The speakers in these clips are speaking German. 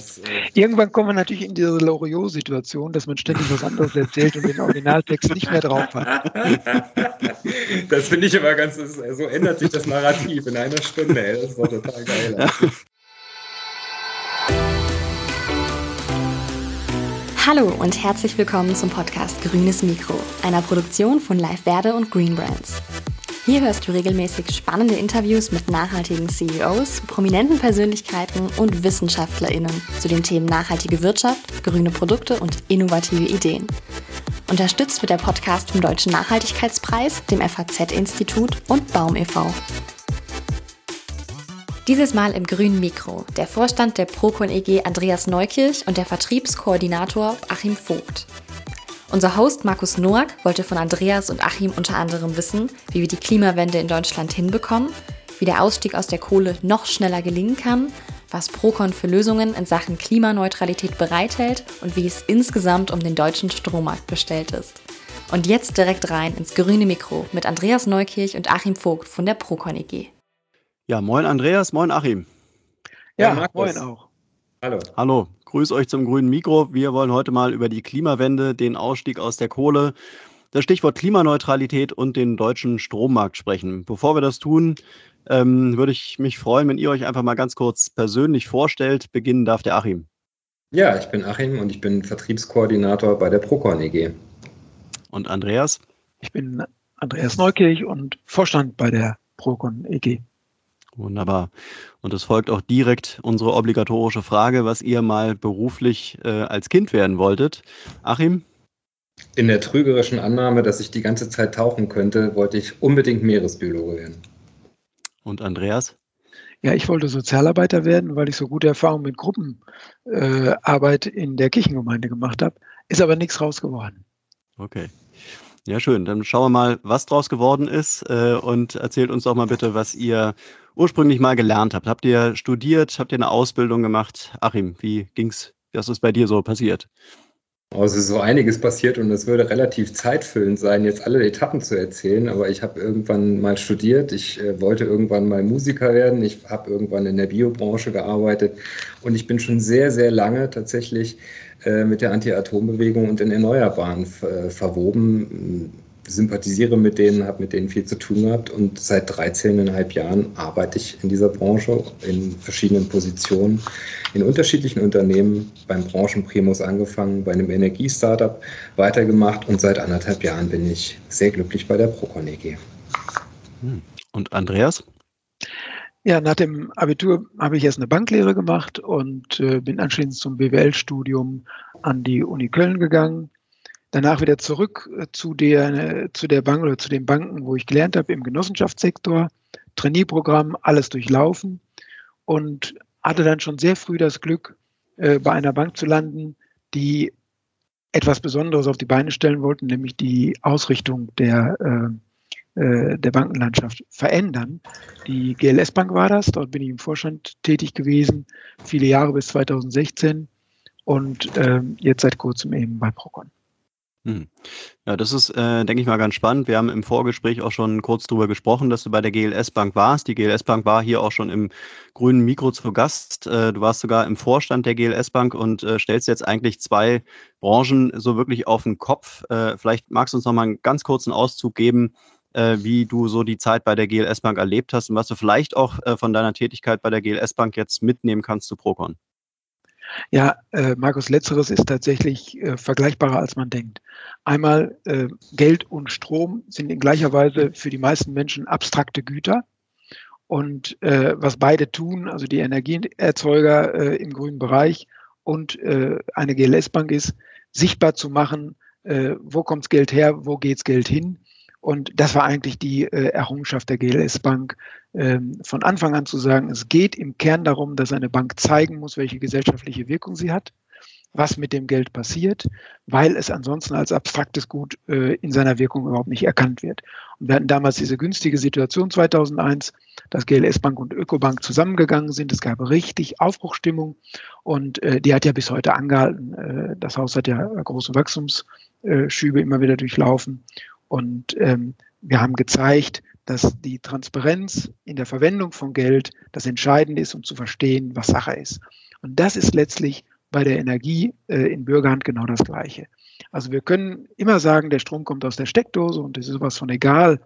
Das, äh Irgendwann kommen wir natürlich in diese Loriot-Situation, dass man ständig was anderes erzählt und den Originaltext nicht mehr drauf hat. Das finde ich aber ganz, so ändert sich das Narrativ in einer Stunde. Ey. Das ist doch total geil. Hallo und herzlich willkommen zum Podcast Grünes Mikro, einer Produktion von Live Verde und Green Brands. Hier hörst du regelmäßig spannende Interviews mit nachhaltigen CEOs, prominenten Persönlichkeiten und WissenschaftlerInnen zu den Themen nachhaltige Wirtschaft, grüne Produkte und innovative Ideen. Unterstützt wird der Podcast vom Deutschen Nachhaltigkeitspreis, dem FAZ-Institut und Baum e.V. Dieses Mal im grünen Mikro der Vorstand der Procon EG Andreas Neukirch und der Vertriebskoordinator Achim Vogt. Unser Host Markus Noack wollte von Andreas und Achim unter anderem wissen, wie wir die Klimawende in Deutschland hinbekommen, wie der Ausstieg aus der Kohle noch schneller gelingen kann, was Procon für Lösungen in Sachen Klimaneutralität bereithält und wie es insgesamt um den deutschen Strommarkt bestellt ist. Und jetzt direkt rein ins grüne Mikro mit Andreas Neukirch und Achim Vogt von der Procon EG. Ja, moin Andreas, moin Achim. Ja, ja moin auch. Hallo. Hallo, grüß euch zum grünen Mikro. Wir wollen heute mal über die Klimawende, den Ausstieg aus der Kohle, das Stichwort Klimaneutralität und den deutschen Strommarkt sprechen. Bevor wir das tun, ähm, würde ich mich freuen, wenn ihr euch einfach mal ganz kurz persönlich vorstellt. Beginnen darf der Achim. Ja, ich bin Achim und ich bin Vertriebskoordinator bei der Procon EG. Und Andreas? Ich bin Andreas Neukirch und Vorstand bei der Procon EG. Wunderbar. Und es folgt auch direkt unsere obligatorische Frage, was ihr mal beruflich äh, als Kind werden wolltet. Achim? In der trügerischen Annahme, dass ich die ganze Zeit tauchen könnte, wollte ich unbedingt Meeresbiologe werden. Und Andreas? Ja, ich wollte Sozialarbeiter werden, weil ich so gute Erfahrungen mit Gruppenarbeit äh, in der Kirchengemeinde gemacht habe. Ist aber nichts raus geworden. Okay. Ja, schön. Dann schauen wir mal, was draus geworden ist äh, und erzählt uns doch mal bitte, was ihr ursprünglich mal gelernt habt. Habt ihr studiert? Habt ihr eine Ausbildung gemacht? Achim, wie ging's? Was ist bei dir so passiert? Also so einiges passiert und es würde relativ zeitfüllend sein, jetzt alle Etappen zu erzählen. Aber ich habe irgendwann mal studiert, ich äh, wollte irgendwann mal Musiker werden, ich habe irgendwann in der Biobranche gearbeitet und ich bin schon sehr, sehr lange tatsächlich mit der Anti-Atom-Bewegung und den Erneuerbaren äh, verwoben sympathisiere mit denen, habe mit denen viel zu tun gehabt und seit 13,5 Jahren arbeite ich in dieser Branche in verschiedenen Positionen, in unterschiedlichen Unternehmen, beim Branchenprimus angefangen, bei einem Energiestartup weitergemacht und seit anderthalb Jahren bin ich sehr glücklich bei der Procon EG. Und Andreas? Ja, nach dem Abitur habe ich erst eine Banklehre gemacht und äh, bin anschließend zum BWL-Studium an die Uni Köln gegangen. Danach wieder zurück äh, zu der, zu der Bank oder zu den Banken, wo ich gelernt habe, im Genossenschaftssektor, Trainee-Programm, alles durchlaufen und hatte dann schon sehr früh das Glück, äh, bei einer Bank zu landen, die etwas Besonderes auf die Beine stellen wollten, nämlich die Ausrichtung der, äh, äh der Bankenlandschaft verändern. Die GLS Bank war das, dort bin ich im Vorstand tätig gewesen, viele Jahre bis 2016 und äh, jetzt seit kurzem eben bei Procon. Hm. Ja, das ist, äh, denke ich mal, ganz spannend. Wir haben im Vorgespräch auch schon kurz darüber gesprochen, dass du bei der GLS Bank warst. Die GLS Bank war hier auch schon im grünen Mikro zu Gast. Äh, du warst sogar im Vorstand der GLS Bank und äh, stellst jetzt eigentlich zwei Branchen so wirklich auf den Kopf. Äh, vielleicht magst du uns noch mal einen ganz kurzen Auszug geben, äh, wie du so die Zeit bei der GLS Bank erlebt hast und was du vielleicht auch äh, von deiner Tätigkeit bei der GLS Bank jetzt mitnehmen kannst zu Procon. Ja, äh, Markus, letzteres ist tatsächlich äh, vergleichbarer, als man denkt. Einmal äh, Geld und Strom sind in gleicher Weise für die meisten Menschen abstrakte Güter. Und äh, was beide tun, also die Energieerzeuger äh, im grünen Bereich und äh, eine GLS-Bank ist, sichtbar zu machen, wo kommt's Geld her, wo geht's Geld hin. Und das war eigentlich die äh, Errungenschaft der GLS Bank, ähm, von Anfang an zu sagen, es geht im Kern darum, dass eine Bank zeigen muss, welche gesellschaftliche Wirkung sie hat was mit dem Geld passiert, weil es ansonsten als abstraktes Gut äh, in seiner Wirkung überhaupt nicht erkannt wird. Und wir hatten damals diese günstige Situation 2001, dass GLS Bank und Ökobank zusammengegangen sind. Es gab richtig Aufbruchstimmung und äh, die hat ja bis heute angehalten. Äh, das Haus hat ja große Wachstumsschübe immer wieder durchlaufen und ähm, wir haben gezeigt, dass die Transparenz in der Verwendung von Geld das Entscheidende ist, um zu verstehen, was Sache ist. Und das ist letztlich bei der Energie äh, in Bürgerhand genau das Gleiche. Also wir können immer sagen, der Strom kommt aus der Steckdose und es ist sowas von egal,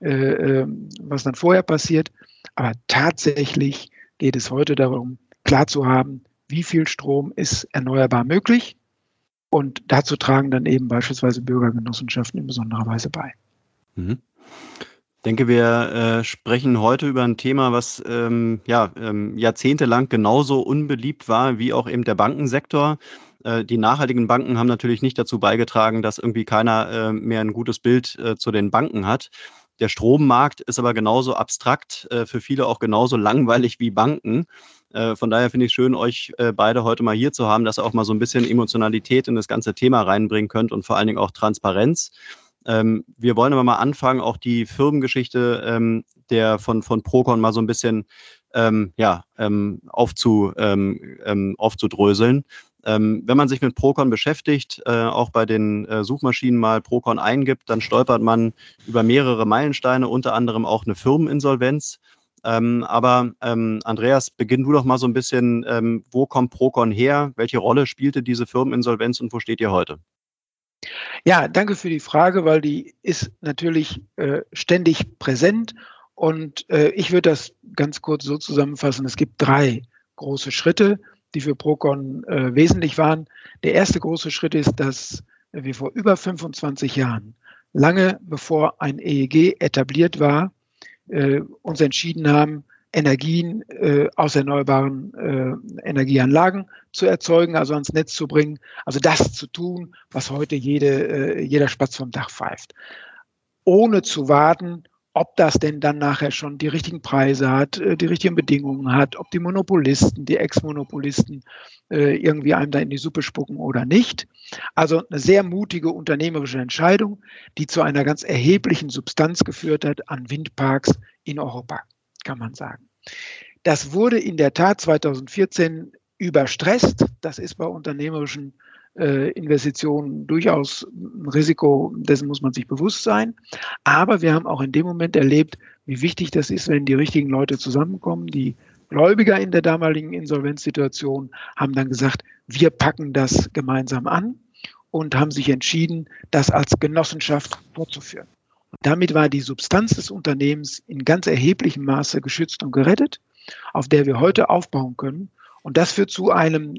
äh, ähm, was dann vorher passiert. Aber tatsächlich geht es heute darum, klar zu haben, wie viel Strom ist erneuerbar möglich. Und dazu tragen dann eben beispielsweise Bürgergenossenschaften in besonderer Weise bei. Mhm. Ich denke, wir äh, sprechen heute über ein Thema, was ähm, ja, ähm, jahrzehntelang genauso unbeliebt war wie auch eben der Bankensektor. Äh, die nachhaltigen Banken haben natürlich nicht dazu beigetragen, dass irgendwie keiner äh, mehr ein gutes Bild äh, zu den Banken hat. Der Strommarkt ist aber genauso abstrakt, für viele auch genauso langweilig wie Banken. Von daher finde ich es schön, euch beide heute mal hier zu haben, dass ihr auch mal so ein bisschen Emotionalität in das ganze Thema reinbringen könnt und vor allen Dingen auch Transparenz. Ähm, wir wollen aber mal anfangen, auch die Firmengeschichte ähm, der von, von Procon mal so ein bisschen ähm, ja, ähm, aufzu, ähm, ähm, aufzudröseln. Wenn man sich mit Procon beschäftigt, äh, auch bei den äh, Suchmaschinen mal Procon eingibt, dann stolpert man über mehrere Meilensteine, unter anderem auch eine Firmeninsolvenz. Ähm, aber ähm, Andreas, beginn du doch mal so ein bisschen, ähm, wo kommt Procon her? Welche Rolle spielte diese Firmeninsolvenz und wo steht ihr heute? Ja, danke für die Frage, weil die ist natürlich äh, ständig präsent. Und äh, ich würde das ganz kurz so zusammenfassen. Es gibt drei große Schritte die für Procon äh, wesentlich waren. Der erste große Schritt ist, dass wir vor über 25 Jahren, lange bevor ein EEG etabliert war, äh, uns entschieden haben, Energien äh, aus erneuerbaren äh, Energieanlagen zu erzeugen, also ans Netz zu bringen, also das zu tun, was heute jede, äh, jeder Spatz vom Dach pfeift. Ohne zu warten, ob das denn dann nachher schon die richtigen Preise hat, äh, die richtigen Bedingungen hat, ob die Monopolisten, die Ex-Monopolisten äh, irgendwie einem da in die Suppe spucken oder nicht. Also eine sehr mutige unternehmerische Entscheidung, die zu einer ganz erheblichen Substanz geführt hat an Windparks in Europa, kann man sagen. Das wurde in der Tat 2014 überstresst. Das ist bei unternehmerischen Investitionen durchaus ein Risiko, dessen muss man sich bewusst sein. Aber wir haben auch in dem Moment erlebt, wie wichtig das ist, wenn die richtigen Leute zusammenkommen. Die Gläubiger in der damaligen Insolvenzsituation haben dann gesagt, wir packen das gemeinsam an und haben sich entschieden, das als Genossenschaft fortzuführen. Damit war die Substanz des Unternehmens in ganz erheblichem Maße geschützt und gerettet, auf der wir heute aufbauen können. Und das führt zu einem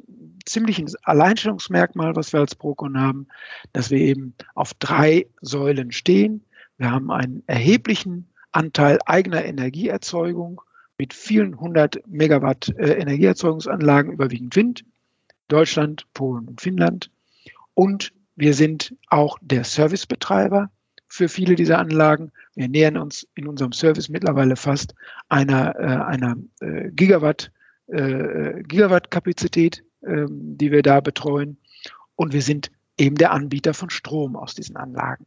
ziemlichen Alleinstellungsmerkmal, was wir als Procon haben, dass wir eben auf drei Säulen stehen. Wir haben einen erheblichen Anteil eigener Energieerzeugung mit vielen hundert Megawatt äh, Energieerzeugungsanlagen, überwiegend Wind, Deutschland, Polen und Finnland. Und wir sind auch der Servicebetreiber für viele dieser Anlagen. Wir nähern uns in unserem Service mittlerweile fast einer, äh, einer äh, Gigawatt äh, Gigawatt-Kapazität, ähm, die wir da betreuen. Und wir sind eben der Anbieter von Strom aus diesen Anlagen.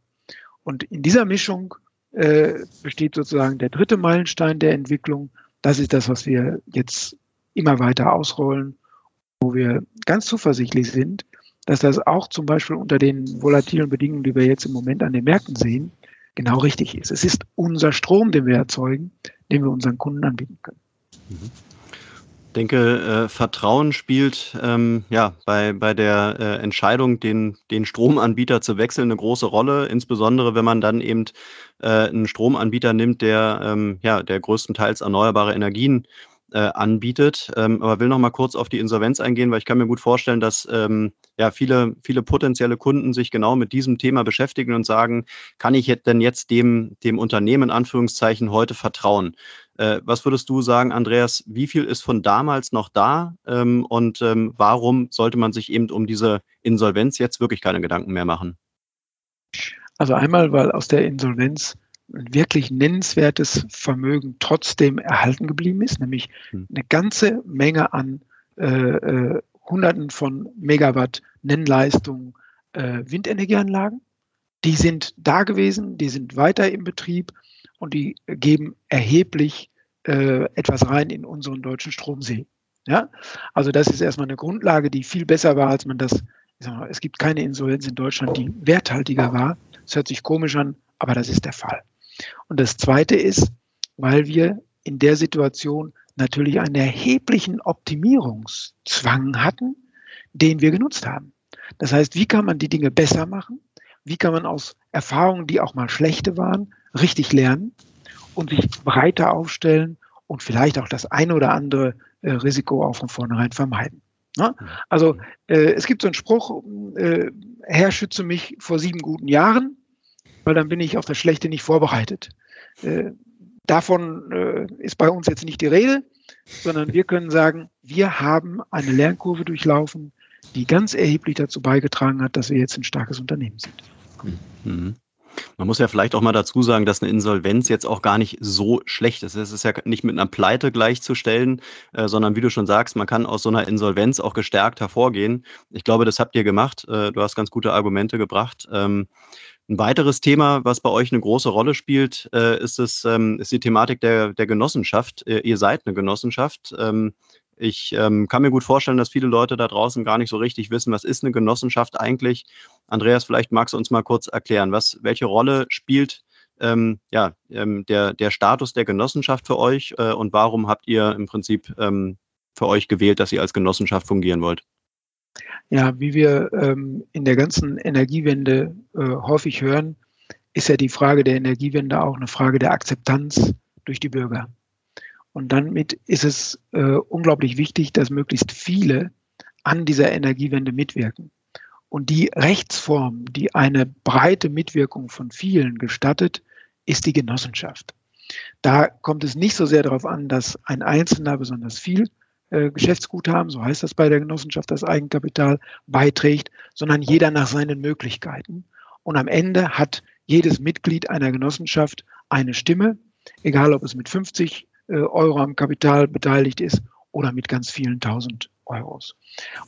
Und in dieser Mischung äh, besteht sozusagen der dritte Meilenstein der Entwicklung. Das ist das, was wir jetzt immer weiter ausrollen, wo wir ganz zuversichtlich sind, dass das auch zum Beispiel unter den volatilen Bedingungen, die wir jetzt im Moment an den Märkten sehen, genau richtig ist. Es ist unser Strom, den wir erzeugen, den wir unseren Kunden anbieten können. Mhm denke, äh, Vertrauen spielt ähm, ja bei, bei der äh, Entscheidung, den, den Stromanbieter zu wechseln, eine große Rolle, insbesondere wenn man dann eben äh, einen Stromanbieter nimmt, der ähm, ja der größtenteils erneuerbare Energien äh, anbietet. Ähm, aber will noch mal kurz auf die Insolvenz eingehen, weil ich kann mir gut vorstellen, dass ähm, ja viele, viele potenzielle Kunden sich genau mit diesem Thema beschäftigen und sagen, kann ich denn jetzt dem, dem Unternehmen in Anführungszeichen heute vertrauen? Äh, was würdest du sagen, Andreas, wie viel ist von damals noch da ähm, und ähm, warum sollte man sich eben um diese Insolvenz jetzt wirklich keine Gedanken mehr machen? Also einmal, weil aus der Insolvenz ein wirklich nennenswertes Vermögen trotzdem erhalten geblieben ist, nämlich hm. eine ganze Menge an äh, äh, Hunderten von Megawatt Nennleistung äh, Windenergieanlagen. Die sind da gewesen, die sind weiter im Betrieb und die geben erheblich äh, etwas rein in unseren deutschen Stromsee. Ja? Also das ist erstmal eine Grundlage, die viel besser war, als man das, mal, es gibt keine Insolvenz in Deutschland, die werthaltiger war. Es hört sich komisch an, aber das ist der Fall. Und das Zweite ist, weil wir in der Situation natürlich einen erheblichen Optimierungszwang hatten, den wir genutzt haben. Das heißt, wie kann man die Dinge besser machen? Wie kann man aus Erfahrungen, die auch mal schlechte waren, richtig lernen und sich breiter aufstellen und vielleicht auch das eine oder andere äh, Risiko auch von vornherein vermeiden? Ne? Also äh, es gibt so einen Spruch, äh, Herr schütze mich vor sieben guten Jahren, weil dann bin ich auf das Schlechte nicht vorbereitet. Äh, davon äh, ist bei uns jetzt nicht die Rede, sondern wir können sagen, wir haben eine Lernkurve durchlaufen, die ganz erheblich dazu beigetragen hat, dass wir jetzt ein starkes Unternehmen sind. Mhm. Man muss ja vielleicht auch mal dazu sagen, dass eine Insolvenz jetzt auch gar nicht so schlecht ist. Es ist ja nicht mit einer Pleite gleichzustellen, äh, sondern wie du schon sagst, man kann aus so einer Insolvenz auch gestärkt hervorgehen. Ich glaube, das habt ihr gemacht. Äh, du hast ganz gute Argumente gebracht. Ähm, ein weiteres Thema, was bei euch eine große Rolle spielt, äh, ist, es, ähm, ist die Thematik der, der Genossenschaft. Äh, ihr seid eine Genossenschaft. Ähm, ich ähm, kann mir gut vorstellen, dass viele Leute da draußen gar nicht so richtig wissen, was ist eine Genossenschaft eigentlich. Andreas, vielleicht magst du uns mal kurz erklären, was, welche Rolle spielt ähm, ja, ähm, der, der Status der Genossenschaft für euch äh, und warum habt ihr im Prinzip ähm, für euch gewählt, dass ihr als Genossenschaft fungieren wollt? Ja, wie wir ähm, in der ganzen Energiewende äh, häufig hören, ist ja die Frage der Energiewende auch eine Frage der Akzeptanz durch die Bürger. Und damit ist es äh, unglaublich wichtig, dass möglichst viele an dieser Energiewende mitwirken. Und die Rechtsform, die eine breite Mitwirkung von vielen gestattet, ist die Genossenschaft. Da kommt es nicht so sehr darauf an, dass ein Einzelner besonders viel äh, Geschäftsguthaben, so heißt das bei der Genossenschaft, das Eigenkapital beiträgt, sondern jeder nach seinen Möglichkeiten. Und am Ende hat jedes Mitglied einer Genossenschaft eine Stimme, egal ob es mit 50 äh, Euro am Kapital beteiligt ist oder mit ganz vielen tausend Euros.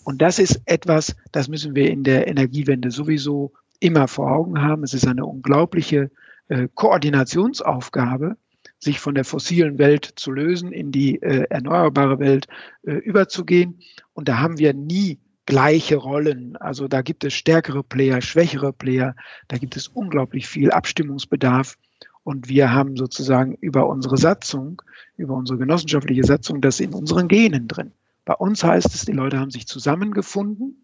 Und das ist etwas, das müssen wir in der Energiewende sowieso immer vor Augen haben. Es ist eine unglaubliche äh, Koordinationsaufgabe, sich von der fossilen Welt zu lösen, in die äh, erneuerbare Welt äh, überzugehen. Und da haben wir nie gleiche Rollen. Also da gibt es stärkere Player, schwächere Player. Da gibt es unglaublich viel Abstimmungsbedarf. Und wir haben sozusagen über unsere Satzung, über unsere genossenschaftliche Satzung, das in unseren Genen drin. Bei uns heißt es, die Leute haben sich zusammengefunden,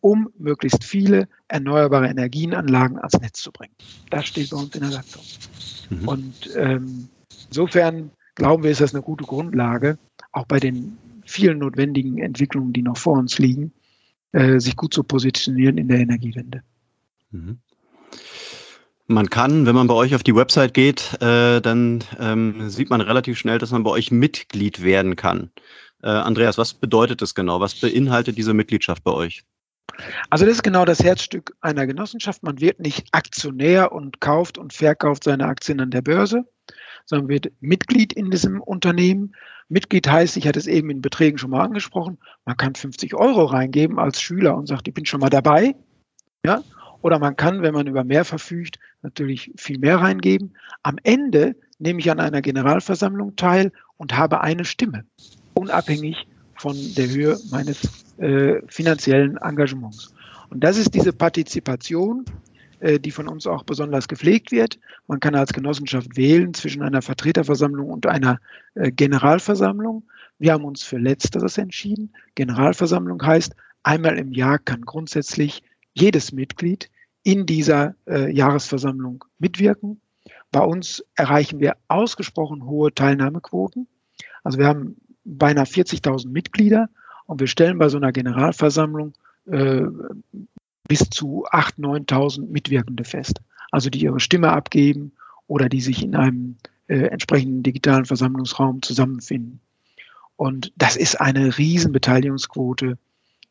um möglichst viele erneuerbare Energienanlagen ans Netz zu bringen. Das steht bei uns in der Satzung. Mhm. Und ähm, insofern glauben wir, ist das eine gute Grundlage, auch bei den vielen notwendigen Entwicklungen, die noch vor uns liegen, äh, sich gut zu positionieren in der Energiewende. Mhm. Man kann, wenn man bei euch auf die Website geht, äh, dann ähm, sieht man relativ schnell, dass man bei euch Mitglied werden kann. Äh, Andreas, was bedeutet das genau? Was beinhaltet diese Mitgliedschaft bei euch? Also das ist genau das Herzstück einer Genossenschaft. Man wird nicht Aktionär und kauft und verkauft seine Aktien an der Börse, sondern wird Mitglied in diesem Unternehmen. Mitglied heißt, ich hatte es eben in Beträgen schon mal angesprochen, man kann 50 Euro reingeben als Schüler und sagt, ich bin schon mal dabei. Ja? Oder man kann, wenn man über mehr verfügt, natürlich viel mehr reingeben. Am Ende nehme ich an einer Generalversammlung teil und habe eine Stimme, unabhängig von der Höhe meines äh, finanziellen Engagements. Und das ist diese Partizipation, äh, die von uns auch besonders gepflegt wird. Man kann als Genossenschaft wählen zwischen einer Vertreterversammlung und einer äh, Generalversammlung. Wir haben uns für Letzteres entschieden. Generalversammlung heißt, einmal im Jahr kann grundsätzlich jedes Mitglied in dieser äh, Jahresversammlung mitwirken. Bei uns erreichen wir ausgesprochen hohe Teilnahmequoten. Also wir haben beinahe 40.000 Mitglieder und wir stellen bei so einer Generalversammlung äh, bis zu 8.000, 9.000 Mitwirkende fest. Also die ihre Stimme abgeben oder die sich in einem äh, entsprechenden digitalen Versammlungsraum zusammenfinden. Und das ist eine Riesenbeteiligungsquote.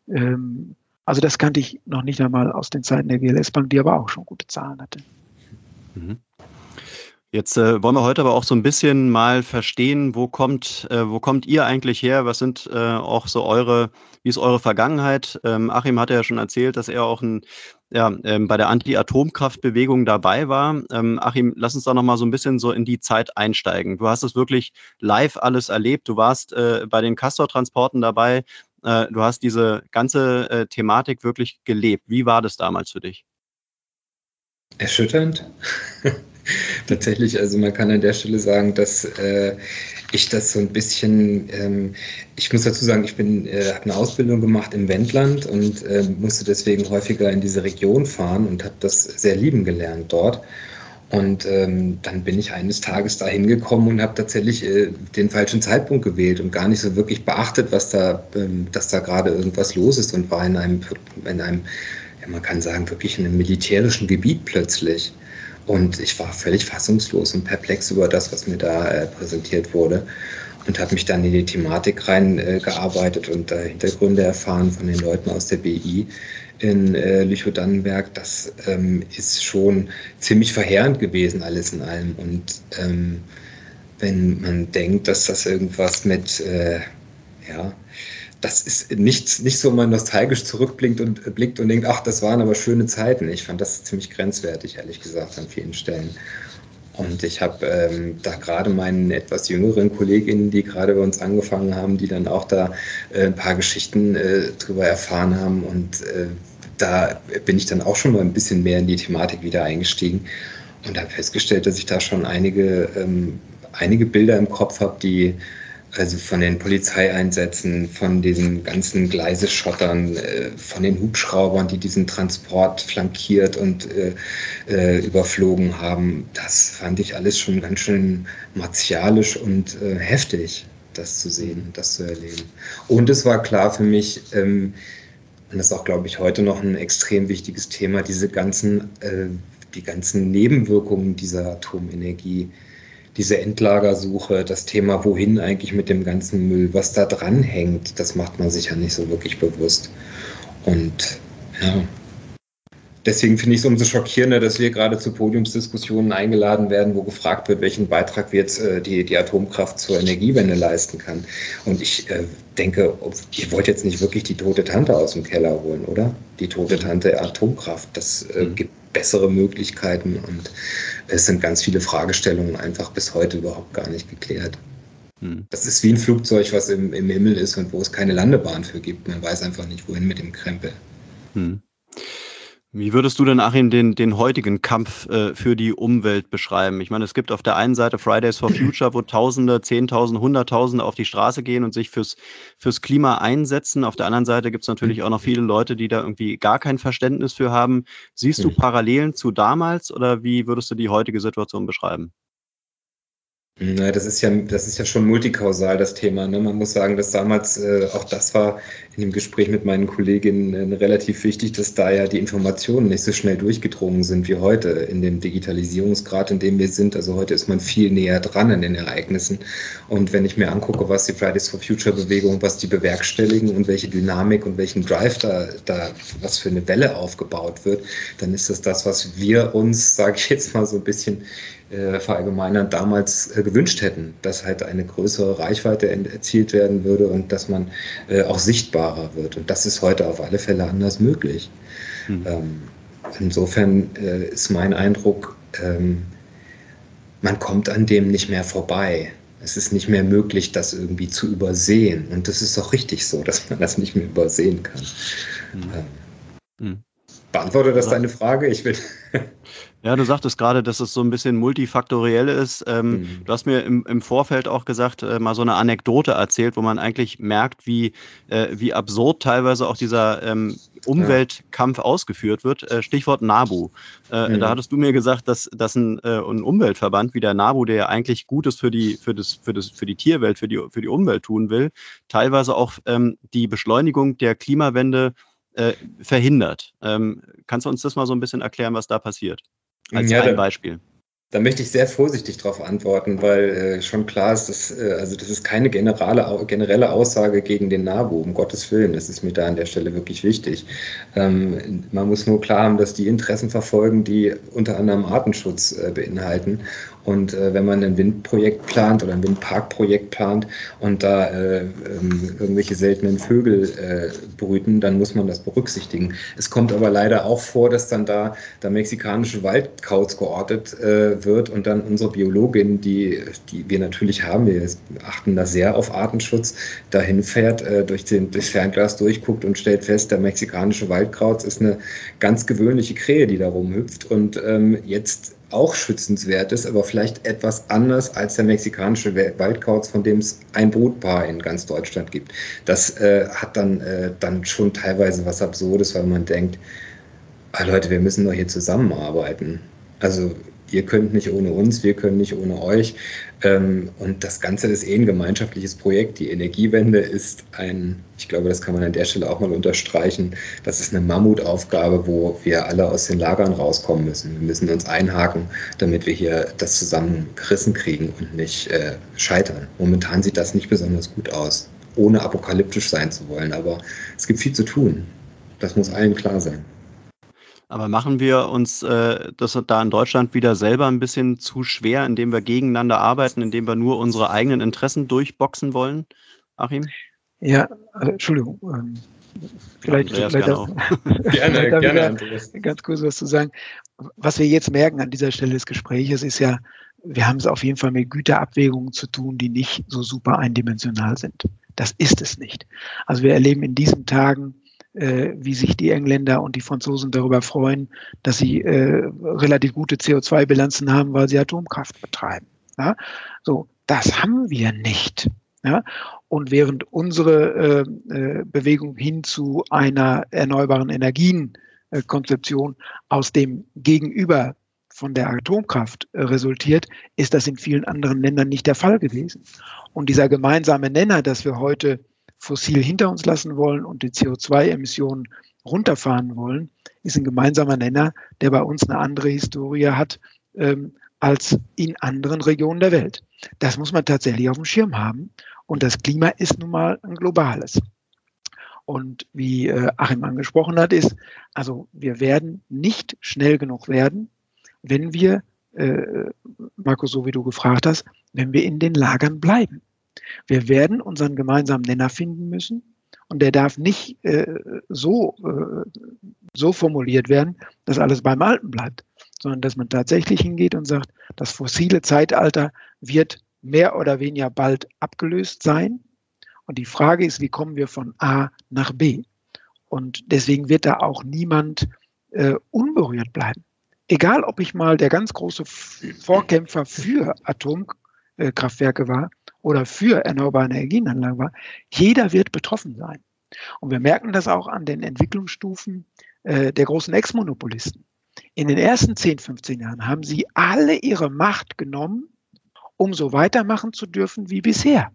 Ähm, also das kannte ich noch nicht einmal aus den Zeiten der GLS Bank, die aber auch schon gute Zahlen hatte. Mhm. Jetzt äh, wollen wir heute aber auch so ein bisschen mal verstehen, wo kommt, äh, wo kommt ihr eigentlich her? Was sind äh, auch so eure, wie ist eure Vergangenheit? Ähm, Achim hat ja schon erzählt, dass er auch ein, ja, ähm, bei der Anti-Atomkraftbewegung dabei war. Ähm, Achim, lass uns da nochmal so ein bisschen so in die Zeit einsteigen. Du hast es wirklich live alles erlebt. Du warst äh, bei den Castor-Transporten dabei. Äh, du hast diese ganze äh, Thematik wirklich gelebt. Wie war das damals für dich? Erschütternd. Tatsächlich, also man kann an der Stelle sagen, dass äh, ich das so ein bisschen, ähm, ich muss dazu sagen, ich bin, äh, habe eine Ausbildung gemacht im Wendland und äh, musste deswegen häufiger in diese Region fahren und habe das sehr lieben gelernt dort. Und ähm, dann bin ich eines Tages da hingekommen und habe tatsächlich äh, den falschen Zeitpunkt gewählt und gar nicht so wirklich beachtet, was da, ähm, dass da gerade irgendwas los ist und war in einem, in einem, ja, man kann sagen, wirklich in einem militärischen Gebiet plötzlich. Und ich war völlig fassungslos und perplex über das, was mir da äh, präsentiert wurde und habe mich dann in die Thematik reingearbeitet äh, und äh, Hintergründe erfahren von den Leuten aus der BI in äh, Lüchow-Dannenberg. Das ähm, ist schon ziemlich verheerend gewesen, alles in allem. Und ähm, wenn man denkt, dass das irgendwas mit, äh, ja, das ist nichts, nicht so, man nostalgisch zurückblickt und äh, blickt und denkt, ach, das waren aber schöne Zeiten. Ich fand das ziemlich grenzwertig, ehrlich gesagt, an vielen Stellen. Und ich habe ähm, da gerade meinen etwas jüngeren Kolleginnen, die gerade bei uns angefangen haben, die dann auch da äh, ein paar Geschichten äh, drüber erfahren haben. Und äh, da bin ich dann auch schon mal ein bisschen mehr in die Thematik wieder eingestiegen und habe festgestellt, dass ich da schon einige, ähm, einige Bilder im Kopf habe, die also von den Polizeieinsätzen, von diesen ganzen Gleiseschottern, äh, von den Hubschraubern, die diesen Transport flankiert und äh, äh, überflogen haben, das fand ich alles schon ganz schön martialisch und äh, heftig, das zu sehen, das zu erleben. Und es war klar für mich, ähm, und das ist auch, glaube ich, heute noch ein extrem wichtiges Thema, diese ganzen, äh, die ganzen Nebenwirkungen dieser Atomenergie diese Endlagersuche, das Thema, wohin eigentlich mit dem ganzen Müll, was da dran hängt, das macht man sich ja nicht so wirklich bewusst. Und ja, deswegen finde ich es umso schockierender, dass wir gerade zu Podiumsdiskussionen eingeladen werden, wo gefragt wird, welchen Beitrag jetzt äh, die, die Atomkraft zur Energiewende leisten kann. Und ich äh, denke, ihr wollt jetzt nicht wirklich die tote Tante aus dem Keller holen, oder? Die tote Tante Atomkraft. Das äh, mhm. gibt bessere Möglichkeiten und es sind ganz viele Fragestellungen einfach bis heute überhaupt gar nicht geklärt. Hm. Das ist wie ein Flugzeug, was im, im Himmel ist und wo es keine Landebahn für gibt. Man weiß einfach nicht, wohin mit dem Krempel. Hm. Wie würdest du denn, Achim, den, den heutigen Kampf äh, für die Umwelt beschreiben? Ich meine, es gibt auf der einen Seite Fridays for Future, wo Tausende, Zehntausende, Hunderttausende auf die Straße gehen und sich fürs, fürs Klima einsetzen. Auf der anderen Seite gibt es natürlich auch noch viele Leute, die da irgendwie gar kein Verständnis für haben. Siehst du Parallelen zu damals oder wie würdest du die heutige Situation beschreiben? Na, das ist ja, das ist ja schon multikausal, das Thema. Ne? Man muss sagen, dass damals, äh, auch das war in dem Gespräch mit meinen Kolleginnen äh, relativ wichtig, dass da ja die Informationen nicht so schnell durchgedrungen sind wie heute in dem Digitalisierungsgrad, in dem wir sind. Also heute ist man viel näher dran an den Ereignissen. Und wenn ich mir angucke, was die Fridays for Future Bewegung, was die bewerkstelligen und welche Dynamik und welchen Drive da, da was für eine Welle aufgebaut wird, dann ist das das, was wir uns, sage ich jetzt mal so ein bisschen äh, verallgemeinert damals äh, gewünscht hätten, dass halt eine größere Reichweite erzielt werden würde und dass man äh, auch sichtbarer wird. Und das ist heute auf alle Fälle anders möglich. Mhm. Ähm, insofern äh, ist mein Eindruck, ähm, man kommt an dem nicht mehr vorbei. Es ist nicht mehr möglich, das irgendwie zu übersehen. Und das ist auch richtig so, dass man das nicht mehr übersehen kann. Mhm. Ähm, mhm. Beantwortet das deine Frage? Ich will. Ja, du sagtest gerade, dass es so ein bisschen multifaktoriell ist. Ähm, mhm. Du hast mir im, im Vorfeld auch gesagt, äh, mal so eine Anekdote erzählt, wo man eigentlich merkt, wie, äh, wie absurd teilweise auch dieser ähm, Umweltkampf ja. ausgeführt wird. Äh, Stichwort NABU. Äh, mhm. Da hattest du mir gesagt, dass, dass ein, äh, ein Umweltverband wie der NABU, der ja eigentlich Gutes für die, für das, für das, für die Tierwelt, für die, für die Umwelt tun will, teilweise auch ähm, die Beschleunigung der Klimawende äh, verhindert. Ähm, kannst du uns das mal so ein bisschen erklären, was da passiert? Als ja, ein Beispiel. Da möchte ich sehr vorsichtig darauf antworten, weil äh, schon klar ist, dass, äh, also das ist keine generelle, generelle Aussage gegen den NABU, um Gottes Willen. Das ist mir da an der Stelle wirklich wichtig. Ähm, man muss nur klar haben, dass die Interessen verfolgen, die unter anderem Artenschutz äh, beinhalten. Und äh, wenn man ein Windprojekt plant oder ein Windparkprojekt plant und da äh, ähm, irgendwelche seltenen Vögel äh, brüten, dann muss man das berücksichtigen. Es kommt aber leider auch vor, dass dann da der mexikanische Waldkauz geortet äh, wird und dann unsere Biologin, die, die wir natürlich haben, wir achten da sehr auf Artenschutz, dahin fährt, äh, durch den, durchs Fernglas durchguckt und stellt fest, der mexikanische Waldkauz ist eine ganz gewöhnliche Krähe, die da rumhüpft. Und ähm, jetzt auch schützenswert ist, aber vielleicht etwas anders als der mexikanische Waldkauz, von dem es ein Brutpaar in ganz Deutschland gibt. Das äh, hat dann, äh, dann schon teilweise was Absurdes, weil man denkt, ah Leute, wir müssen doch hier zusammenarbeiten. Also ihr könnt nicht ohne uns, wir können nicht ohne euch. Ähm, und das Ganze ist eh ein gemeinschaftliches Projekt. Die Energiewende ist ein, ich glaube, das kann man an der Stelle auch mal unterstreichen, das ist eine Mammutaufgabe, wo wir alle aus den Lagern rauskommen müssen. Wir müssen uns einhaken, damit wir hier das zusammen gerissen kriegen und nicht äh, scheitern. Momentan sieht das nicht besonders gut aus, ohne apokalyptisch sein zu wollen. Aber es gibt viel zu tun. Das muss allen klar sein. Aber machen wir uns äh, das da in Deutschland wieder selber ein bisschen zu schwer, indem wir gegeneinander arbeiten, indem wir nur unsere eigenen Interessen durchboxen wollen, Achim? Ja, also, Entschuldigung. Ähm, vielleicht, vielleicht gerne, auch. gerne, gerne ganz kurz was zu sagen. Was wir jetzt merken an dieser Stelle des Gesprächs ist ja, wir haben es auf jeden Fall mit Güterabwägungen zu tun, die nicht so super eindimensional sind. Das ist es nicht. Also wir erleben in diesen Tagen äh, wie sich die Engländer und die Franzosen darüber freuen, dass sie äh, relativ gute CO2-Bilanzen haben, weil sie Atomkraft betreiben. Ja? So, das haben wir nicht. Ja? Und während unsere äh, äh Bewegung hin zu einer erneuerbaren Energienkonzeption aus dem Gegenüber von der Atomkraft äh, resultiert, ist das in vielen anderen Ländern nicht der Fall gewesen. Und dieser gemeinsame Nenner, dass wir heute fossil hinter uns lassen wollen und die CO2-Emissionen runterfahren wollen, ist ein gemeinsamer Nenner, der bei uns eine andere Historie hat ähm, als in anderen Regionen der Welt. Das muss man tatsächlich auf dem Schirm haben. Und das Klima ist nun mal ein globales. Und wie äh, Achim angesprochen hat, ist, also wir werden nicht schnell genug werden, wenn wir, äh, Markus, so wie du gefragt hast, wenn wir in den Lagern bleiben. Wir werden unseren gemeinsamen Nenner finden müssen und der darf nicht äh, so, äh, so formuliert werden, dass alles beim Alten bleibt, sondern dass man tatsächlich hingeht und sagt, das fossile Zeitalter wird mehr oder weniger bald abgelöst sein. Und die Frage ist, wie kommen wir von A nach B? Und deswegen wird da auch niemand äh, unberührt bleiben. Egal, ob ich mal der ganz große Vorkämpfer für Atomkraftwerke war oder für erneuerbare Energienanlagen war, jeder wird betroffen sein. Und wir merken das auch an den Entwicklungsstufen äh, der großen Ex-Monopolisten. In den ersten 10, 15 Jahren haben sie alle ihre Macht genommen, um so weitermachen zu dürfen wie bisher.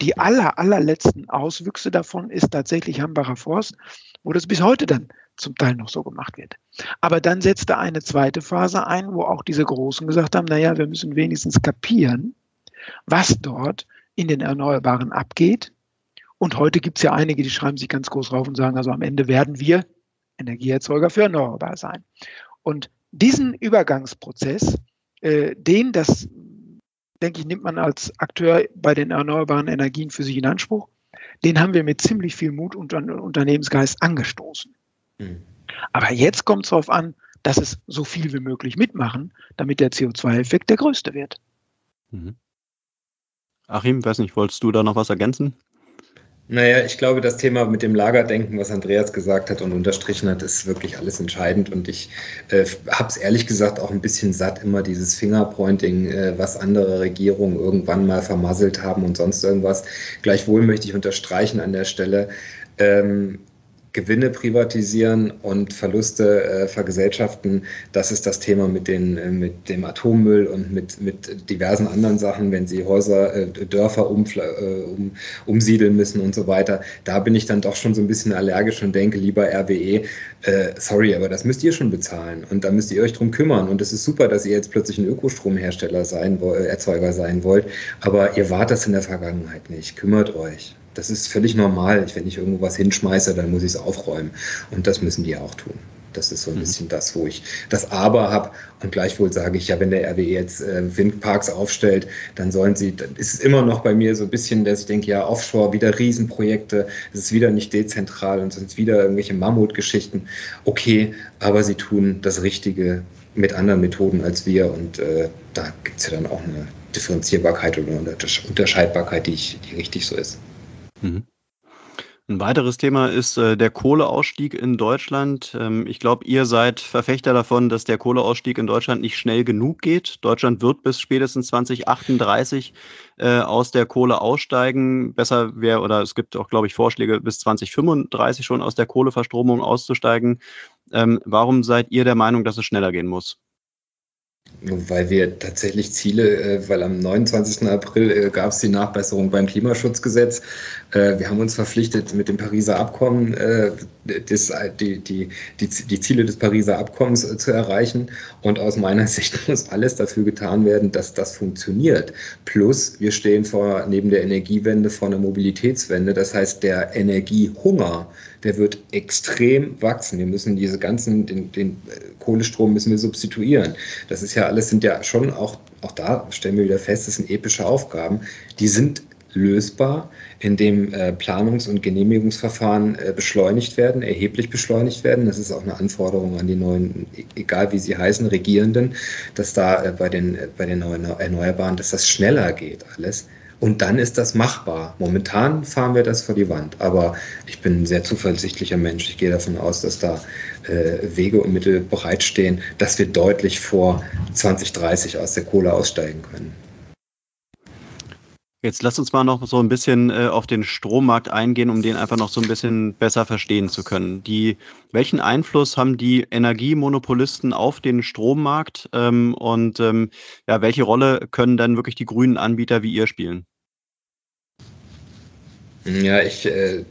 Die aller, allerletzten Auswüchse davon ist tatsächlich Hambacher Forst, wo das bis heute dann zum Teil noch so gemacht wird. Aber dann setzte eine zweite Phase ein, wo auch diese Großen gesagt haben, naja, wir müssen wenigstens kapieren, was dort in den Erneuerbaren abgeht. Und heute gibt es ja einige, die schreiben sich ganz groß rauf und sagen, also am Ende werden wir Energieerzeuger für erneuerbar sein. Und diesen Übergangsprozess, äh, den, das denke ich, nimmt man als Akteur bei den erneuerbaren Energien für sich in Anspruch, den haben wir mit ziemlich viel Mut und Unternehmensgeist angestoßen. Mhm. Aber jetzt kommt es darauf an, dass es so viel wie möglich mitmachen, damit der CO2-Effekt der größte wird. Mhm. Achim, weiß nicht, wolltest du da noch was ergänzen? Naja, ich glaube, das Thema mit dem Lagerdenken, was Andreas gesagt hat und unterstrichen hat, ist wirklich alles entscheidend. Und ich äh, habe es ehrlich gesagt auch ein bisschen satt, immer dieses Fingerpointing, äh, was andere Regierungen irgendwann mal vermasselt haben und sonst irgendwas. Gleichwohl möchte ich unterstreichen an der Stelle, ähm, Gewinne privatisieren und Verluste äh, vergesellschaften, das ist das Thema mit, den, äh, mit dem Atommüll und mit, mit diversen anderen Sachen, wenn sie Häuser, äh, Dörfer um, äh, um, umsiedeln müssen und so weiter. Da bin ich dann doch schon so ein bisschen allergisch und denke, lieber RWE, äh, sorry, aber das müsst ihr schon bezahlen und da müsst ihr euch drum kümmern. Und es ist super, dass ihr jetzt plötzlich ein Ökostromhersteller sein, äh, Erzeuger sein wollt, aber ihr wart das in der Vergangenheit nicht. Kümmert euch. Das ist völlig normal. Wenn ich irgendwo was hinschmeiße, dann muss ich es aufräumen. Und das müssen die auch tun. Das ist so ein mhm. bisschen das, wo ich das Aber habe. Und gleichwohl sage ich ja, wenn der RWE jetzt äh, Windparks aufstellt, dann sollen sie, dann ist es immer noch bei mir so ein bisschen, dass ich denke, ja, Offshore, wieder Riesenprojekte, es ist wieder nicht dezentral und sonst wieder irgendwelche Mammutgeschichten. Okay, aber sie tun das Richtige mit anderen Methoden als wir und äh, da gibt es ja dann auch eine Differenzierbarkeit oder eine Unterscheidbarkeit, die, ich, die richtig so ist. Mhm. Ein weiteres Thema ist äh, der Kohleausstieg in Deutschland. Ähm, ich glaube, ihr seid Verfechter davon, dass der Kohleausstieg in Deutschland nicht schnell genug geht. Deutschland wird bis spätestens 2038 äh, aus der Kohle aussteigen. Besser wäre, oder es gibt auch, glaube ich, Vorschläge, bis 2035 schon aus der Kohleverstromung auszusteigen. Ähm, warum seid ihr der Meinung, dass es schneller gehen muss? Weil wir tatsächlich Ziele, äh, weil am 29. April äh, gab es die Nachbesserung beim Klimaschutzgesetz. Äh, wir haben uns verpflichtet, mit dem Pariser Abkommen die, die, die, die Ziele des Pariser Abkommens zu erreichen. Und aus meiner Sicht muss alles dafür getan werden, dass das funktioniert. Plus, wir stehen vor, neben der Energiewende vor einer Mobilitätswende. Das heißt, der Energiehunger, der wird extrem wachsen. Wir müssen diese ganzen, den, den Kohlestrom müssen wir substituieren. Das ist ja alles, sind ja schon auch, auch da stellen wir wieder fest, das sind epische Aufgaben. Die sind lösbar, indem äh, Planungs- und Genehmigungsverfahren äh, beschleunigt werden, erheblich beschleunigt werden. Das ist auch eine Anforderung an die neuen, e-, egal wie sie heißen, Regierenden, dass da äh, bei, den, äh, bei den neuen Erneuerbaren, dass das schneller geht alles. Und dann ist das machbar. Momentan fahren wir das vor die Wand. Aber ich bin ein sehr zuversichtlicher Mensch. Ich gehe davon aus, dass da äh, Wege und Mittel bereitstehen, dass wir deutlich vor 2030 aus der Kohle aussteigen können. Jetzt lass uns mal noch so ein bisschen äh, auf den Strommarkt eingehen, um den einfach noch so ein bisschen besser verstehen zu können. Die, welchen Einfluss haben die Energiemonopolisten auf den Strommarkt ähm, und ähm, ja, welche Rolle können dann wirklich die grünen Anbieter wie ihr spielen? Ja, ich äh,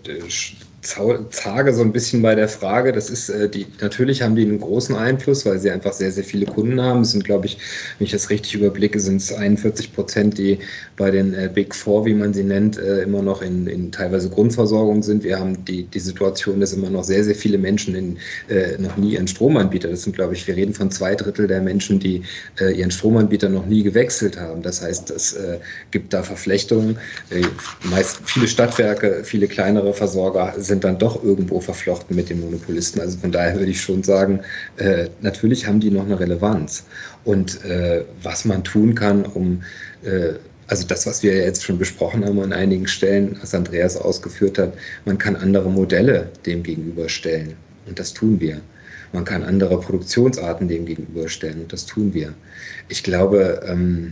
zage so ein bisschen bei der Frage. Das ist äh, die, natürlich haben die einen großen Einfluss, weil sie einfach sehr, sehr viele Kunden haben. Es sind, glaube ich, wenn ich das richtig überblicke, sind es 41 Prozent, die bei den äh, Big Four, wie man sie nennt, äh, immer noch in, in teilweise Grundversorgung sind. Wir haben die, die Situation, dass immer noch sehr, sehr viele Menschen in, äh, noch nie ihren Stromanbieter, das sind, glaube ich, wir reden von zwei Drittel der Menschen, die äh, ihren Stromanbieter noch nie gewechselt haben. Das heißt, es äh, gibt da Verflechtungen. meist viele Stadtwerke, viele kleinere Versorger sind sind dann doch irgendwo verflochten mit den Monopolisten. Also von daher würde ich schon sagen, äh, natürlich haben die noch eine Relevanz. Und äh, was man tun kann, um äh, also das, was wir jetzt schon besprochen haben an einigen Stellen, was Andreas ausgeführt hat, man kann andere Modelle dem gegenüberstellen. Und das tun wir. Man kann andere Produktionsarten dem gegenüberstellen. Und das tun wir. Ich glaube, ähm,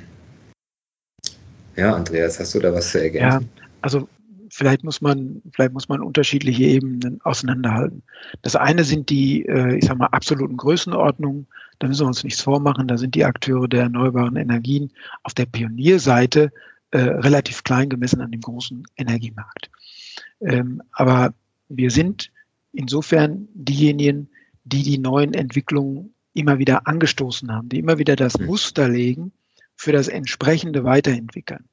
ja, Andreas, hast du da was zu ergänzen? Ja, also vielleicht muss man, vielleicht muss man unterschiedliche Ebenen auseinanderhalten. Das eine sind die, äh, ich sag mal, absoluten Größenordnungen. Da müssen wir uns nichts vormachen. Da sind die Akteure der erneuerbaren Energien auf der Pionierseite äh, relativ klein gemessen an dem großen Energiemarkt. Ähm, aber wir sind insofern diejenigen, die die neuen Entwicklungen immer wieder angestoßen haben, die immer wieder das hm. Muster legen für das entsprechende Weiterentwickeln.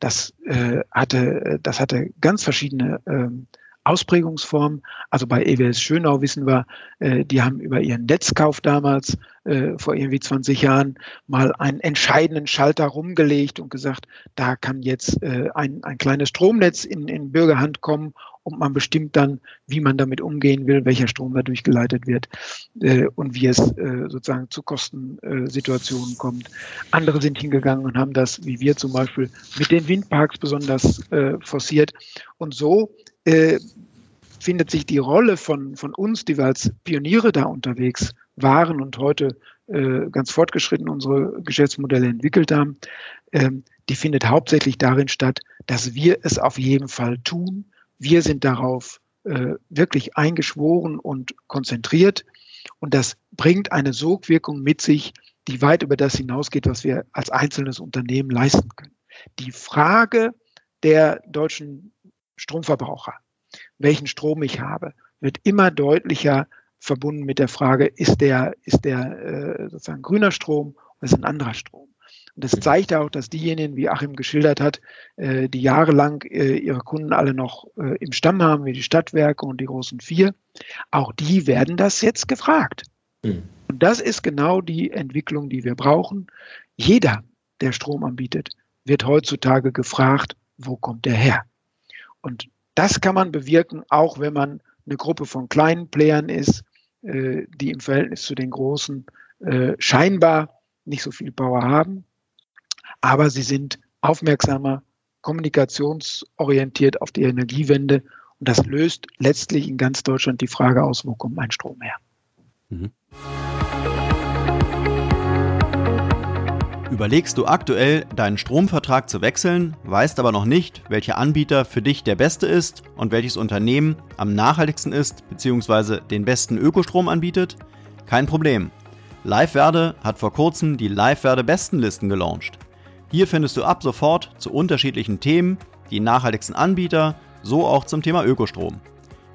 Das äh, hatte, das hatte ganz verschiedene ähm, Ausprägungsformen. Also bei EWS Schönau wissen wir, äh, die haben über ihren Netzkauf damals äh, vor irgendwie 20 Jahren mal einen entscheidenden Schalter rumgelegt und gesagt, da kann jetzt äh, ein, ein kleines Stromnetz in, in Bürgerhand kommen und man bestimmt dann, wie man damit umgehen will, welcher Strom da durchgeleitet wird äh, und wie es äh, sozusagen zu Kostensituationen kommt. Andere sind hingegangen und haben das, wie wir zum Beispiel, mit den Windparks besonders äh, forciert. Und so äh, findet sich die Rolle von, von uns, die wir als Pioniere da unterwegs waren und heute äh, ganz fortgeschritten unsere Geschäftsmodelle entwickelt haben, ähm, die findet hauptsächlich darin statt, dass wir es auf jeden Fall tun, wir sind darauf äh, wirklich eingeschworen und konzentriert. Und das bringt eine Sogwirkung mit sich, die weit über das hinausgeht, was wir als einzelnes Unternehmen leisten können. Die Frage der deutschen Stromverbraucher, welchen Strom ich habe, wird immer deutlicher verbunden mit der Frage, ist der, ist der äh, sozusagen grüner Strom oder ist ein anderer Strom? Und das zeigt auch, dass diejenigen, wie Achim geschildert hat, äh, die jahrelang äh, ihre Kunden alle noch äh, im Stamm haben, wie die Stadtwerke und die großen vier, auch die werden das jetzt gefragt. Mhm. Und das ist genau die Entwicklung, die wir brauchen. Jeder, der Strom anbietet, wird heutzutage gefragt, wo kommt der her? Und das kann man bewirken, auch wenn man eine Gruppe von kleinen Playern ist, die im Verhältnis zu den großen scheinbar nicht so viel Power haben aber sie sind aufmerksamer, kommunikationsorientiert auf die Energiewende Und das löst letztlich in ganz Deutschland die Frage aus, wo kommt mein Strom her? Mhm. Überlegst du aktuell, deinen Stromvertrag zu wechseln, weißt aber noch nicht, welcher Anbieter für dich der beste ist und welches Unternehmen am nachhaltigsten ist bzw. den besten Ökostrom anbietet? Kein Problem. LiveWerde hat vor kurzem die LiveWerde Bestenlisten gelauncht. Hier findest du ab sofort zu unterschiedlichen Themen die nachhaltigsten Anbieter, so auch zum Thema Ökostrom.